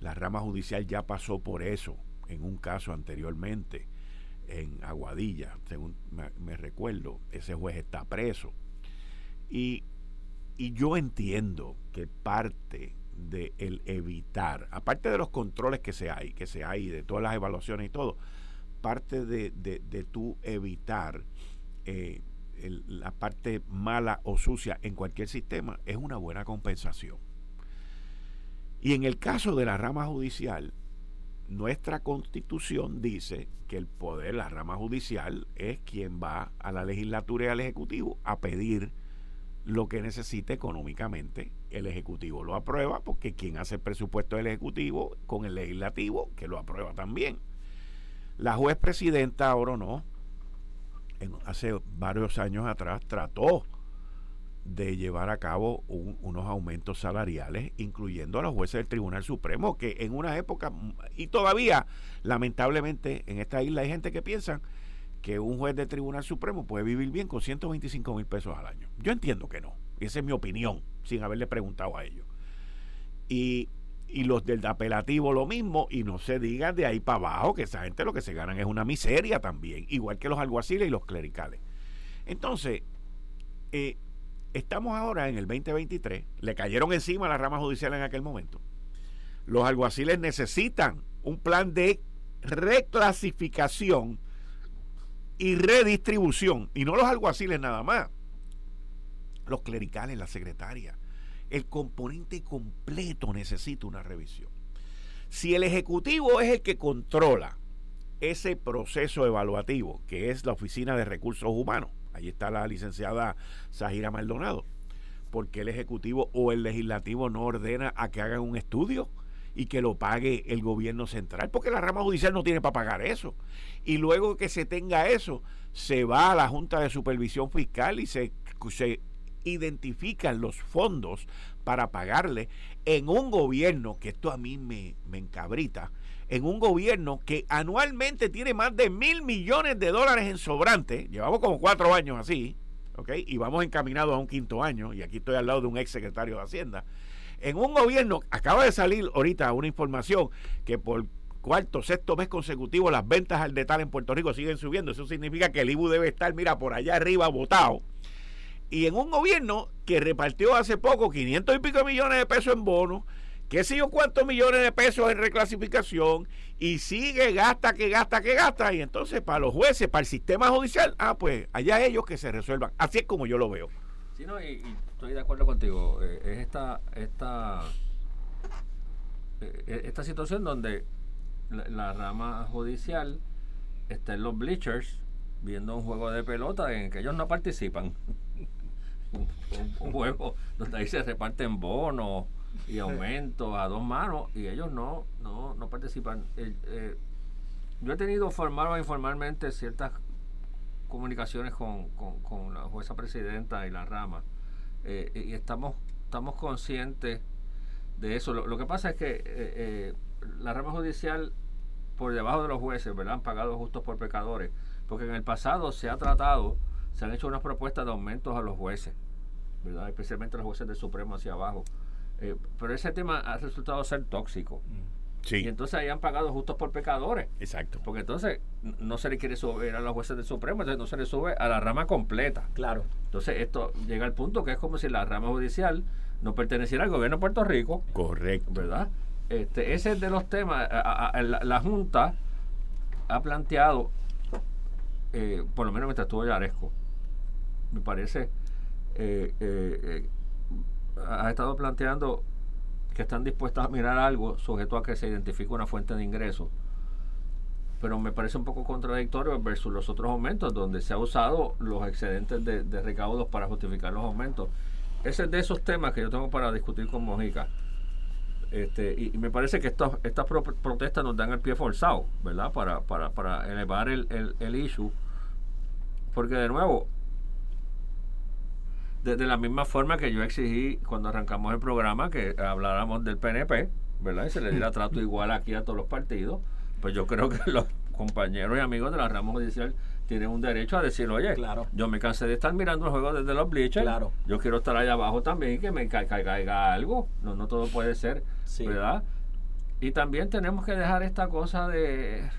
La rama judicial ya pasó por eso en un caso anteriormente en Aguadilla, según me, recuerdo, ese juez está preso. Y, y yo entiendo que parte de el evitar, aparte de los controles que se hay, que se hay, de todas las evaluaciones y todo, parte de, de, de tú evitar eh, la parte mala o sucia en cualquier sistema es una buena compensación. Y en el caso de la rama judicial, nuestra constitución dice que el poder, la rama judicial, es quien va a la legislatura y al ejecutivo a pedir lo que necesite económicamente. El ejecutivo lo aprueba porque quien hace el presupuesto del ejecutivo con el legislativo que lo aprueba también. La juez presidenta ahora no, hace varios años atrás trató de llevar a cabo unos aumentos salariales, incluyendo a los jueces del Tribunal Supremo, que en una época, y todavía, lamentablemente, en esta isla hay gente que piensa que un juez del Tribunal Supremo puede vivir bien con 125 mil pesos al año. Yo entiendo que no, esa es mi opinión, sin haberle preguntado a ellos. Y y los del apelativo lo mismo, y no se diga de ahí para abajo que esa gente lo que se ganan es una miseria también, igual que los alguaciles y los clericales. Entonces, eh, estamos ahora en el 2023, le cayeron encima la rama judicial en aquel momento. Los alguaciles necesitan un plan de reclasificación y redistribución, y no los alguaciles nada más, los clericales, la secretaria, el componente completo necesita una revisión. Si el Ejecutivo es el que controla ese proceso evaluativo, que es la Oficina de Recursos Humanos, ahí está la licenciada Zahira Maldonado, porque el Ejecutivo o el Legislativo no ordena a que hagan un estudio y que lo pague el gobierno central, porque la rama judicial no tiene para pagar eso. Y luego que se tenga eso, se va a la Junta de Supervisión Fiscal y se, se identifican los fondos para pagarle en un gobierno, que esto a mí me, me encabrita, en un gobierno que anualmente tiene más de mil millones de dólares en sobrante, llevamos como cuatro años así, ¿ok? Y vamos encaminados a un quinto año, y aquí estoy al lado de un ex secretario de Hacienda, en un gobierno, acaba de salir ahorita una información que por cuarto, sexto mes consecutivo las ventas al detalle en Puerto Rico siguen subiendo, eso significa que el IBU debe estar, mira, por allá arriba votado y en un gobierno que repartió hace poco 500 y pico millones de pesos en bonos, qué sé yo cuántos millones de pesos en reclasificación, y sigue, gasta, que gasta, que gasta, y entonces para los jueces, para el sistema judicial, ah, pues allá ellos que se resuelvan. Así es como yo lo veo. Sí, no, y, estoy de acuerdo contigo. Eh, es esta, esta, eh, esta situación donde la rama judicial está en los bleachers viendo un juego de pelota en que ellos no participan. un, juego donde ahí se reparten bonos y aumentos a dos manos y ellos no, no, no participan. Eh, yo he tenido formal o informalmente ciertas comunicaciones con, con, la jueza presidenta y la rama eh, y estamos, estamos conscientes de eso. Lo, que pasa es que eh, la rama judicial por debajo de los jueces, ¿verdad? Han pagado justos por pecadores, porque en el pasado se ha tratado, se han hecho unas propuestas de aumentos a los jueces, ¿verdad? Especialmente los jueces del Supremo hacia abajo. Eh, pero ese tema ha resultado ser tóxico. Sí. Y entonces ahí han pagado justos por pecadores. Exacto. Porque entonces no se le quiere subir a los jueces del Supremo, entonces no se le sube a la rama completa. Claro. Entonces esto llega al punto que es como si la rama judicial no perteneciera al gobierno de Puerto Rico. Correcto. ¿Verdad? Este, ese es de los temas. la, Junta ha planteado, eh, por lo menos mientras estuvo Yaresco, me parece, eh, eh, ha estado planteando que están dispuestos a mirar algo sujeto a que se identifique una fuente de ingresos. Pero me parece un poco contradictorio versus los otros aumentos, donde se ha usado los excedentes de, de recaudos para justificar los aumentos. Ese es de esos temas que yo tengo para discutir con Mojica. Este, y, me parece que estos, estas protestas nos dan el pie forzado, ¿verdad? Para, para, para elevar el, el, el issue. Porque de nuevo, de, la misma forma que yo exigí cuando arrancamos el programa que habláramos del PNP, ¿verdad? Y se le diera trato igual aquí a todos los partidos, pues yo creo que los compañeros y amigos de la rama judicial tienen un derecho a decir, oye, claro. yo me cansé de estar mirando el juego desde los bleachers, claro. yo quiero estar allá abajo también y que me caiga, algo, no, no todo puede ser, ¿verdad? Y también tenemos que dejar esta cosa de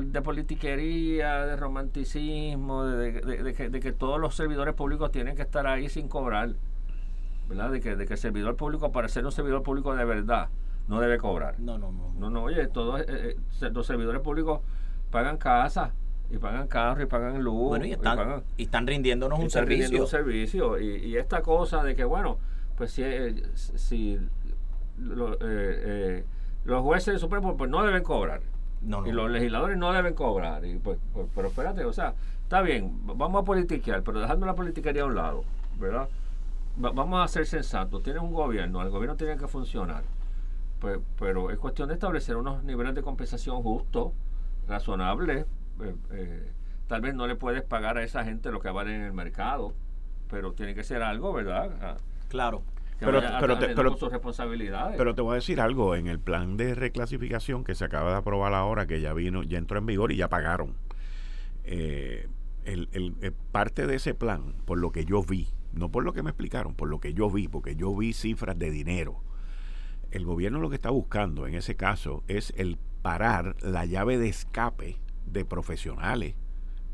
de politiquería, de romanticismo, de, que, de, que, todos los servidores públicos tienen que estar ahí sin cobrar, ¿verdad? De que, de que el servidor público, para ser un servidor público de verdad, no debe cobrar. No, no, no. No, no, oye, todos eh, eh, los servidores públicos pagan casa y pagan carro y pagan luz. Bueno, y están, y, están rindiéndonos un servicio. un servicio. Y, esta cosa de que, bueno, pues si, eh, si eh, eh, los jueces del Supremo pues no deben cobrar. No, Y los legisladores no deben cobrar. Y pues, pues, pero espérate, o sea, está bien, vamos a politiquear, pero dejando la politiquería a un lado, ¿verdad? vamos a ser sensatos. Tiene un gobierno, el gobierno tiene que funcionar. Pues, pero es cuestión de establecer unos niveles de compensación justos razonable. Eh, eh, tal vez no le puedes pagar a esa gente lo que vale en el mercado, pero tiene que ser algo, ¿verdad? Ah, claro. Pero, pero, te, pero, sus responsabilidades. pero te voy a decir algo, en el plan de reclasificación que se acaba de aprobar ahora, que ya vino, ya entró en vigor y ya pagaron, eh, el, el, parte de ese plan, por lo que yo vi, no por lo que me explicaron, por lo que yo vi, porque yo vi cifras de dinero, el gobierno lo que está buscando en ese caso es el parar la llave de escape de profesionales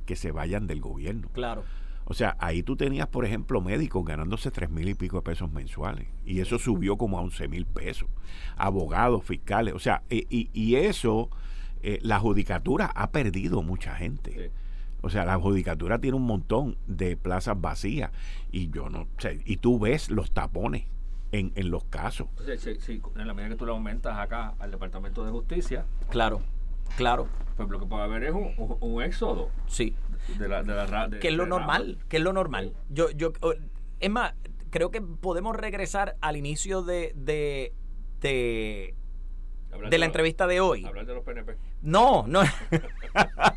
que se vayan del gobierno. Claro. O sea, ahí tú tenías, por ejemplo, médicos ganándose tres mil y pico de pesos mensuales. Y eso subió como a once mil pesos. Abogados, fiscales. O sea, y, y, eso, eh, la judicatura ha perdido mucha gente. O sea, la judicatura tiene un montón de plazas vacías. Y yo no sé, y tú ves los tapones en, en los casos. Sí, en la medida que tú le aumentas acá al Departamento de Justicia. Claro, claro. Pues lo que puede haber es un, éxodo. Sí. De la, que es lo normal, que es lo normal. Yo, yo, es más, creo que podemos regresar al inicio de, de, de, de la entrevista de hoy. Hablar de los PNP. No, no.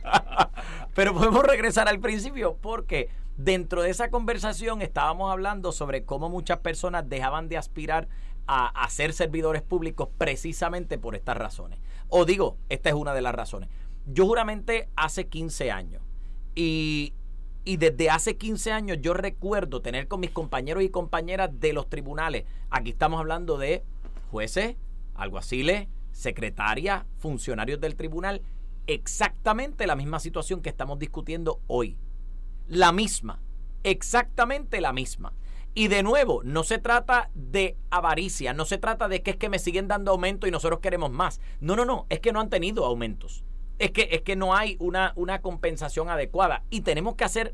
Pero podemos regresar al principio porque Dentro de esa conversación estábamos hablando sobre cómo muchas personas dejaban de aspirar a, ser servidores públicos precisamente por estas razones. O digo, esta es una de las razones. Yo juramente hace 15 años y, y desde hace 15 años yo recuerdo tener con mis compañeros y compañeras de los tribunales, aquí estamos hablando de jueces, alguaciles, secretarias, funcionarios del tribunal, exactamente la misma situación que estamos discutiendo hoy la misma, exactamente la misma. Y de nuevo, no se trata de avaricia, no se trata de que es que me siguen dando aumento y nosotros queremos más. No, no, no, es que no han tenido aumentos. Es que, es que no hay una, una compensación adecuada. Y tenemos que hacer,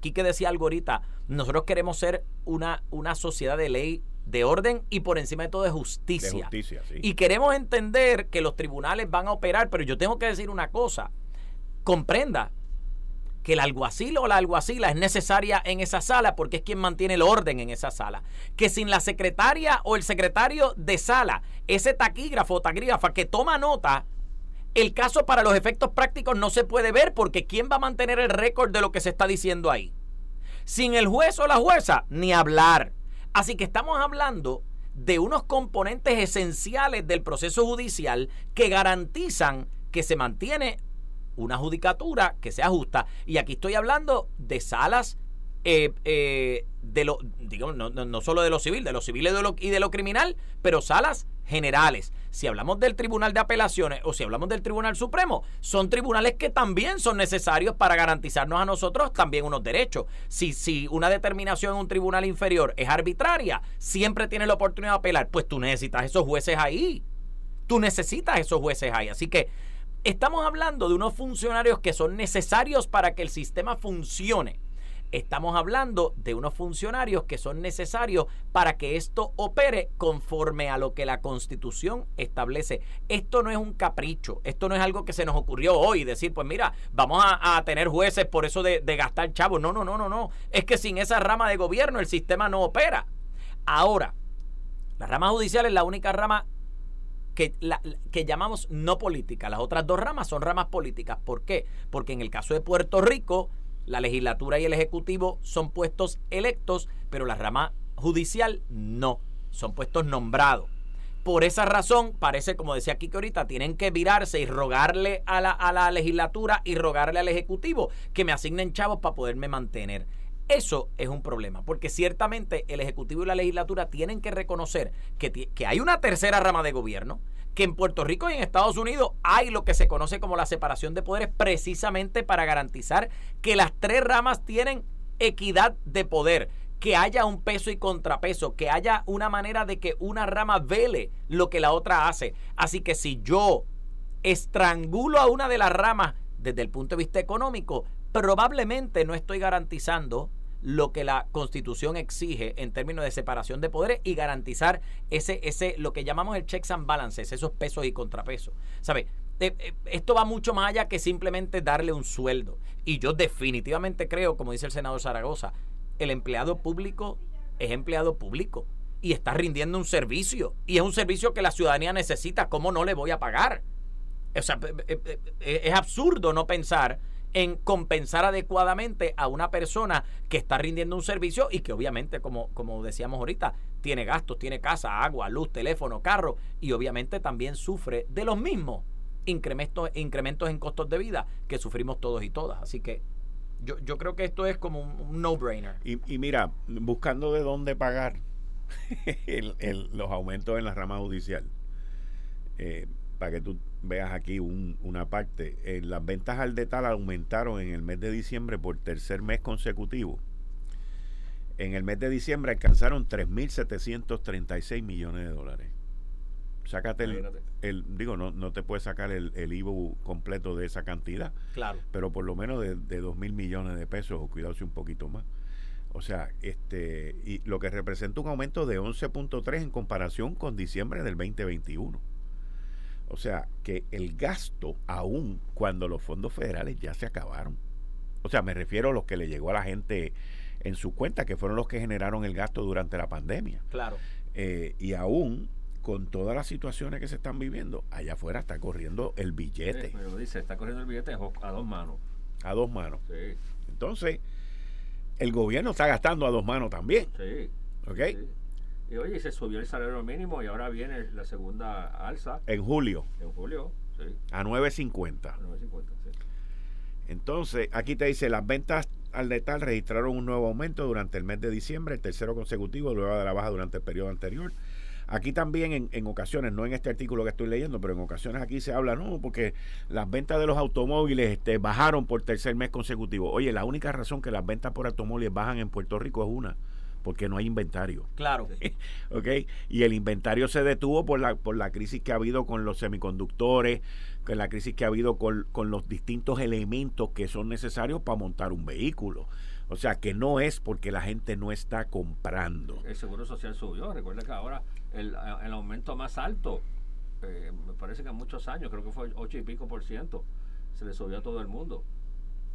Quique decía algo ahorita, nosotros queremos ser una, una sociedad de ley, de orden y por encima de todo de justicia. justicia sí. Y queremos entender que los tribunales van a operar, pero yo tengo que decir una cosa, comprenda que el alguacil o la alguacila es necesaria en esa sala porque es quien mantiene el orden en esa sala. Que sin la secretaria o el secretario de sala, ese taquígrafo o taquígrafa que toma nota, el caso para los efectos prácticos no se puede ver porque ¿quién va a mantener el récord de lo que se está diciendo ahí? Sin el juez o la jueza, ni hablar. Así que estamos hablando de unos componentes esenciales del proceso judicial que garantizan que se mantiene una judicatura que sea justa. Y aquí estoy hablando de salas eh, eh, de lo, digo, no, no, solo de lo civil, de lo civil y de lo, y de lo criminal, pero salas generales. Si hablamos del Tribunal de Apelaciones o si hablamos del Tribunal Supremo, son tribunales que también son necesarios para garantizarnos a nosotros también unos derechos. Si, si una determinación en un tribunal inferior es arbitraria, siempre tienes la oportunidad de apelar, pues tú necesitas esos jueces ahí. Tú necesitas esos jueces ahí. Así que estamos hablando de unos funcionarios que son necesarios para que el sistema funcione Estamos hablando de unos funcionarios que son necesarios para que esto opere conforme a lo que la constitución establece. Esto no es un capricho, esto no es algo que se nos ocurrió hoy, decir, pues mira, vamos a, tener jueces por eso de, gastar chavos. No, no, no, no, no. Es que sin esa rama de gobierno el sistema no opera. Ahora, la rama judicial es la única rama que, la, que, llamamos no política. Las otras dos ramas son ramas políticas. ¿Por qué? Porque en el caso de Puerto Rico, la legislatura y el ejecutivo son puestos electos, pero la rama judicial no, son puestos nombrados. Por esa razón, parece, como decía Kike ahorita, tienen que virarse y rogarle a la, a la legislatura y rogarle al Ejecutivo que me asignen chavos para poderme mantener. Eso es un problema, porque ciertamente el Ejecutivo y la legislatura tienen que reconocer que, que hay una tercera rama de gobierno, que en Puerto Rico y en Estados Unidos hay lo que se conoce como la separación de poderes precisamente para garantizar que las tres ramas tienen equidad de poder, que haya un peso y contrapeso, que haya una manera de que una rama vele lo que la otra hace. Así que si yo estrangulo a una de las ramas desde el punto de vista económico, probablemente no estoy garantizando lo que la Constitución exige en términos de separación de poderes y garantizar ese, ese lo que llamamos el checks and balances, esos pesos y contrapesos. ¿Sabe? Eh, eh, esto va mucho más allá que simplemente darle un sueldo. Y yo definitivamente creo, como dice el senador Zaragoza, el empleado público es empleado público y está rindiendo un servicio. Y es un servicio que la ciudadanía necesita. ¿Cómo no le voy a pagar? O sea, eh, es absurdo no pensar en compensar adecuadamente a una persona que está rindiendo un servicio y que obviamente, como, como decíamos ahorita, tiene gastos, tiene casa, agua, luz, teléfono, carro y obviamente también sufre de los mismos incrementos, incrementos en costos de vida que sufrimos todos y todas. Así que yo, yo creo que esto es como un, no-brainer. Y, y, mira, buscando de dónde pagar los aumentos en la rama judicial, eh, para que tú veas aquí una parte, eh, las ventas al detal aumentaron en el mes de diciembre por tercer mes consecutivo. En el mes de diciembre alcanzaron 3.736 millones de dólares. Sácate el, digo, no, no te puedes sacar el, el completo de esa cantidad. Claro. Pero por lo menos de, de 2 mil millones de pesos, o cuidado si un poquito más. O sea, este, y lo que representa un aumento de 11.3 en comparación con diciembre del 2021. O sea, que el gasto, aún cuando los fondos federales ya se acabaron. O sea, me refiero a los que le llegó a la gente en su cuenta, que fueron los que generaron el gasto durante la pandemia. Claro. Eh, y aún con todas las situaciones que se están viviendo, allá afuera está corriendo el billete. pero dice, está corriendo el billete a dos manos. A dos manos. Sí. Entonces, el gobierno está gastando a dos manos también. Sí. ¿Ok? Sí. Y oye, se subió el salario mínimo y ahora viene la segunda alza. En julio. En julio, sí. A 9.50. A 9.50, sí. Entonces, aquí te dice, las ventas al letal registraron un nuevo aumento durante el mes de diciembre, el tercero consecutivo, luego de la baja durante el periodo anterior. Aquí también en, en, ocasiones, no en este artículo que estoy leyendo, pero en ocasiones aquí se habla, no, porque las ventas de los automóviles este, bajaron por tercer mes consecutivo. Oye, la única razón que las ventas por automóviles bajan en Puerto Rico es una, porque no hay inventario. Claro. ¿Ok? Y el inventario se detuvo por la, por la crisis que ha habido con los semiconductores, con la crisis que ha habido con, con los distintos elementos que son necesarios para montar un vehículo. O sea, que no es porque la gente no está comprando. El seguro social subió. Recuerda que ahora el, el aumento más alto, eh, me parece que en muchos años, creo que fue 8 y pico por ciento, se le subió a todo el mundo.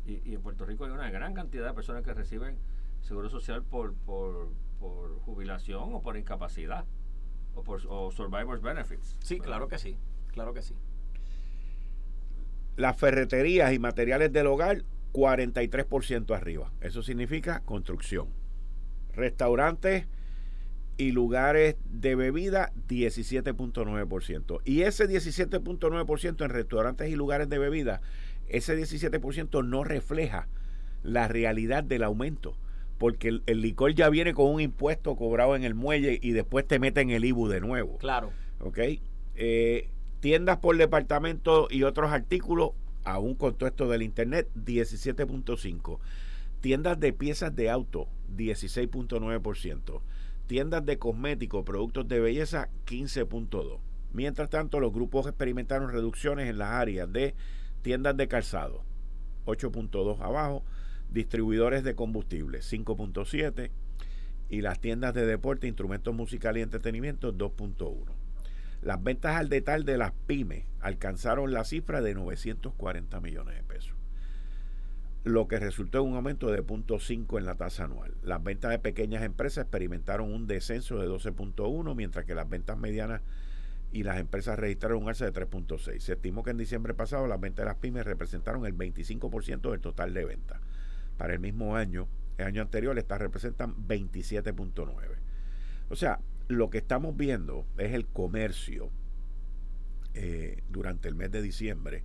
Y, en Puerto Rico hay una gran cantidad de personas que reciben seguro social por, por, por jubilación o por incapacidad o por o survivors benefits. Sí, claro que sí, claro que sí. Las ferreterías y materiales del hogar 43% arriba. Eso significa construcción. Restaurantes y lugares de bebida 17.9%. Y ese 17.9% en restaurantes y lugares de bebida, ese 17% no refleja la realidad del aumento. Porque el, licor ya viene con un impuesto cobrado en el muelle y después te meten el IBU de nuevo. Claro. ¿Ok? Eh, tiendas por departamento y otros artículos, aún con todo esto del Internet, 17.5. Tiendas de piezas de auto, 16.9% tiendas de cosméticos, productos de belleza 15.2. Mientras tanto, los grupos experimentaron reducciones en las áreas de tiendas de calzado 8.2 abajo, distribuidores de combustible 5.7 y las tiendas de deporte, instrumentos musicales y entretenimiento 2.1. Las ventas al detalle de las pymes alcanzaron la cifra de 940 millones de pesos lo que resultó en un aumento de 0.5 en la tasa anual. Las ventas de pequeñas empresas experimentaron un descenso de 12.1, mientras que las ventas medianas y las empresas registraron un alza de 3.6. Se estimó que en diciembre pasado las ventas de las pymes representaron el 25% del total de ventas. Para el mismo año, el año anterior, estas representan 27.9. O sea, lo que estamos viendo es el comercio eh, durante el mes de diciembre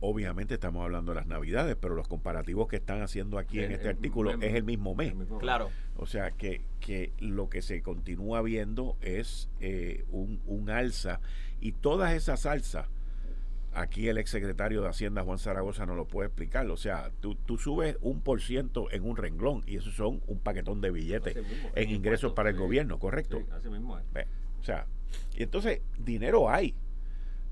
Obviamente estamos hablando de las navidades, pero los comparativos que están haciendo aquí en este artículo es el mismo mes. Claro. O sea que, que lo que se continúa viendo es eh, un, un, alza y todas esas alzas, aquí el exsecretario de Hacienda Juan Zaragoza no lo puede explicar. O sea, tú, tú subes un por ciento en un renglón y eso son un paquetón de billetes en ingresos para el gobierno, ¿correcto? así mismo O sea, y entonces dinero hay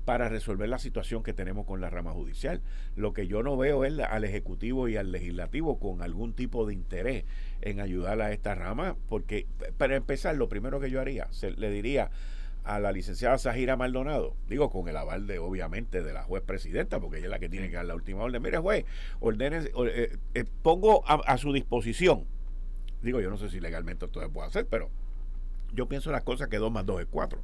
para resolver la situación que tenemos con la rama judicial. Lo que yo no veo es al Ejecutivo y al Legislativo con algún tipo de interés en ayudar a esta rama, porque para empezar, lo primero que yo haría, se, le diría a la licenciada Sajira Maldonado, digo con el aval de obviamente de la juez presidenta, porque ella es la que tiene que dar la última orden. Mire, juez, ordene, eh, eh, pongo a, a, su disposición, digo, yo no sé si legalmente esto se puede hacer, pero yo pienso las cosas que dos más dos es cuatro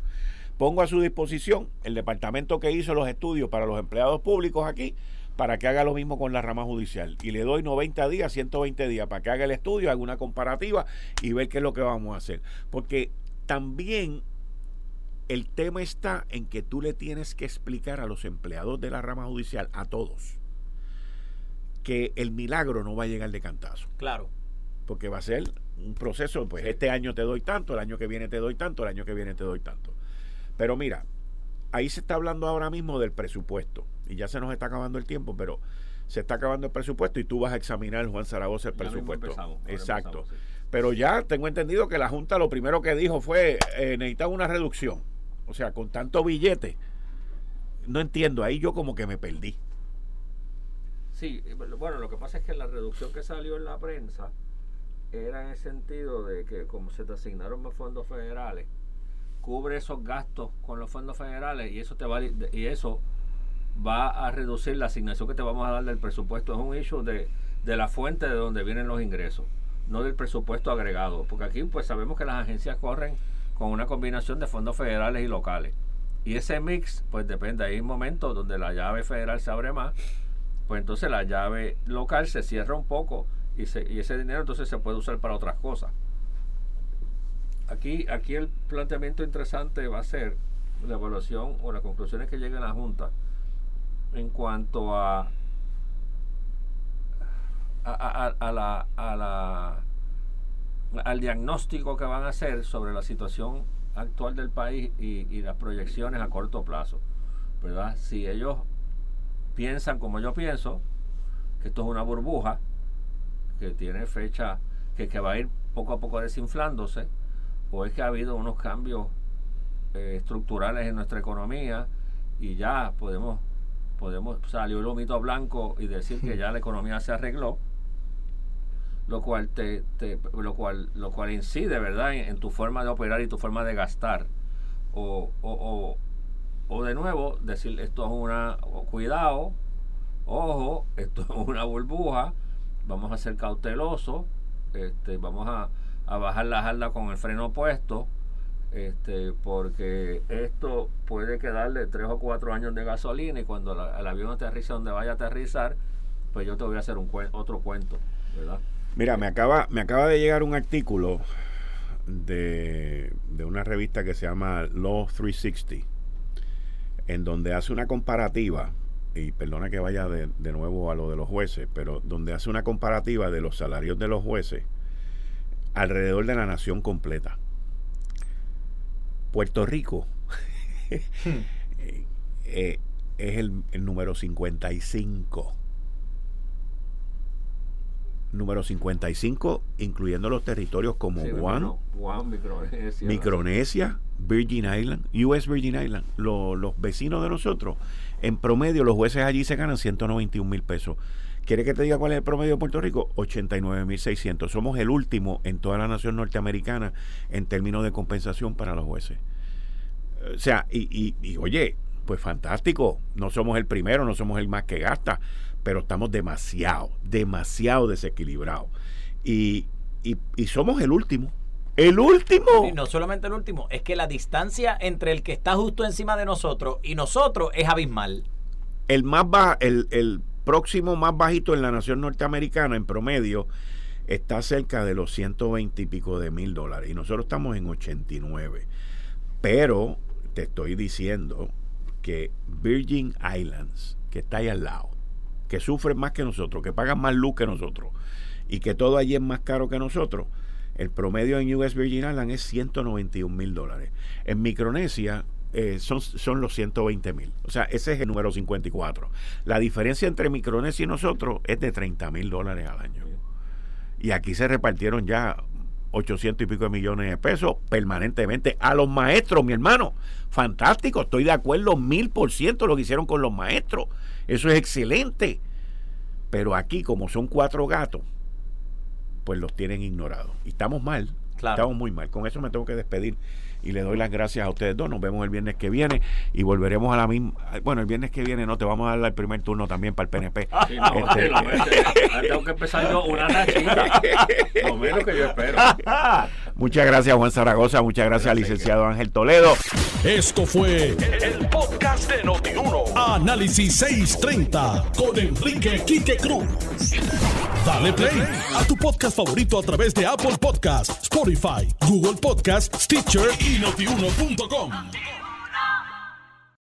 Pongo a su disposición el departamento que hizo los estudios para los empleados públicos aquí para que haga lo mismo con la rama judicial. Y le doy 90 días, 120 días para que haga el estudio, haga una comparativa y ver qué es lo que vamos a hacer. Porque también el tema está en que tú le tienes que explicar a los empleados de la rama judicial, a todos, que el milagro no va a llegar de cantazo. Claro. Porque va a ser un proceso, pues este año te doy tanto, el año que viene te doy tanto, el año que viene te doy tanto. Pero mira, ahí se está hablando ahora mismo del presupuesto. Y ya se nos está acabando el tiempo, pero se está acabando el presupuesto y tú vas a examinar, Juan Zaragoza, el presupuesto. Exacto. Pero ya tengo entendido que la Junta lo primero que dijo fue, eh, necesitaba una reducción. O sea, con tanto billete, no entiendo, ahí yo como que me perdí. Sí, bueno, lo que pasa es que la reducción que salió en la prensa era en el sentido de que como se te asignaron más fondos federales, cubre esos gastos con los fondos federales y eso te va y eso va a reducir la asignación que te vamos a dar del presupuesto. Es un issue de, de la fuente de donde vienen los ingresos, no del presupuesto agregado. Porque aquí pues sabemos que las agencias corren con una combinación de fondos federales y locales. Y ese mix, pues depende. Hay momentos donde la llave federal se abre más, pues entonces la llave local se cierra un poco y, ese dinero entonces se puede usar para otras cosas. Aquí, aquí el planteamiento interesante va a ser la evaluación o las conclusiones que llegue a la Junta en cuanto a, a, la, a la, al diagnóstico que van a hacer sobre la situación actual del país y, y, las proyecciones a corto plazo. ¿verdad? Si ellos piensan como yo pienso, que esto es una burbuja, que tiene fecha, que, que va a ir poco a poco desinflándose, o es que ha habido unos cambios eh, estructurales en nuestra economía y ya podemos podemos salió el mito blanco y decir que ya la economía se arregló lo cual te, lo cual lo cual incide verdad en, tu forma de operar y tu forma de gastar o, o, o, de nuevo decir esto es una cuidado ojo, esto es una burbuja, vamos a ser cautelosos, este, vamos a, bajar la jarda con el freno puesto, este, porque esto puede quedarle tres o cuatro años de gasolina y cuando el avión aterriza donde vaya a aterrizar, pues yo te voy a hacer un otro cuento, ¿verdad? Mira, me acaba, me acaba de llegar un artículo de, de una revista que se llama Law 360, en donde hace una comparativa, y perdona que vaya de, de nuevo a lo de los jueces, pero donde hace una comparativa de los salarios de los jueces alrededor de la nación completa. Puerto Rico hmm. eh, eh, es el, el número 55 número 55, incluyendo los territorios como Guam, Micronesia. Virgin Island, US Virgin Island, los vecinos de nosotros, en promedio los jueces allí se ganan 191 mil pesos. ¿Quiere que te diga cuál es el promedio de Puerto Rico? 89 mil 600. Somos el último en toda la nación norteamericana en términos de compensación para los jueces. O sea, y, y oye, pues fantástico. No somos el primero, no somos el más que gasta pero estamos demasiado, demasiado desequilibrados. Y, y, somos el último. El último. Y no solamente el último, es que la distancia entre el que está justo encima de nosotros y nosotros es abismal. El más el, el próximo más bajito en la nación norteamericana en promedio está cerca de los 120 y pico de mil dólares y nosotros estamos en 89. Pero te estoy diciendo que Virgin Islands, que está ahí al lado, que sufren más que nosotros, que pagan más luz que nosotros y que todo allí es más caro que nosotros, el promedio en US Virgin Islands es 191 mil dólares. En Micronesia eh, son, son los 120 mil. O sea, ese es el número 54. La diferencia entre Micronesia y nosotros es de 30 mil dólares al año. Y aquí se repartieron ya 800 y pico de millones de pesos permanentemente a los maestros, mi hermano. Fantástico, estoy de acuerdo mil por ciento lo que hicieron con los maestros. Eso es excelente. Pero aquí, como son cuatro gatos, pues los tienen ignorados. Y estamos mal. Estamos muy mal. Con eso me tengo que despedir y le doy las gracias a ustedes dos. Nos vemos el viernes que viene y volveremos a la misma. Bueno, el viernes que viene no te vamos a dar el primer turno también para el PNP. Sí, no, este, tengo que empezar yo una rachita. Lo menos que yo espero. Muchas gracias, Juan Zaragoza. Muchas gracias, al licenciado Ángel Toledo. Esto fue el podcast de Notiuno. Análisis 630 con Enrique Quique Cruz. Dale play a tu podcast favorito a través de Apple Podcasts, Spotify, Google Podcasts, Stitcher y notiuno.com.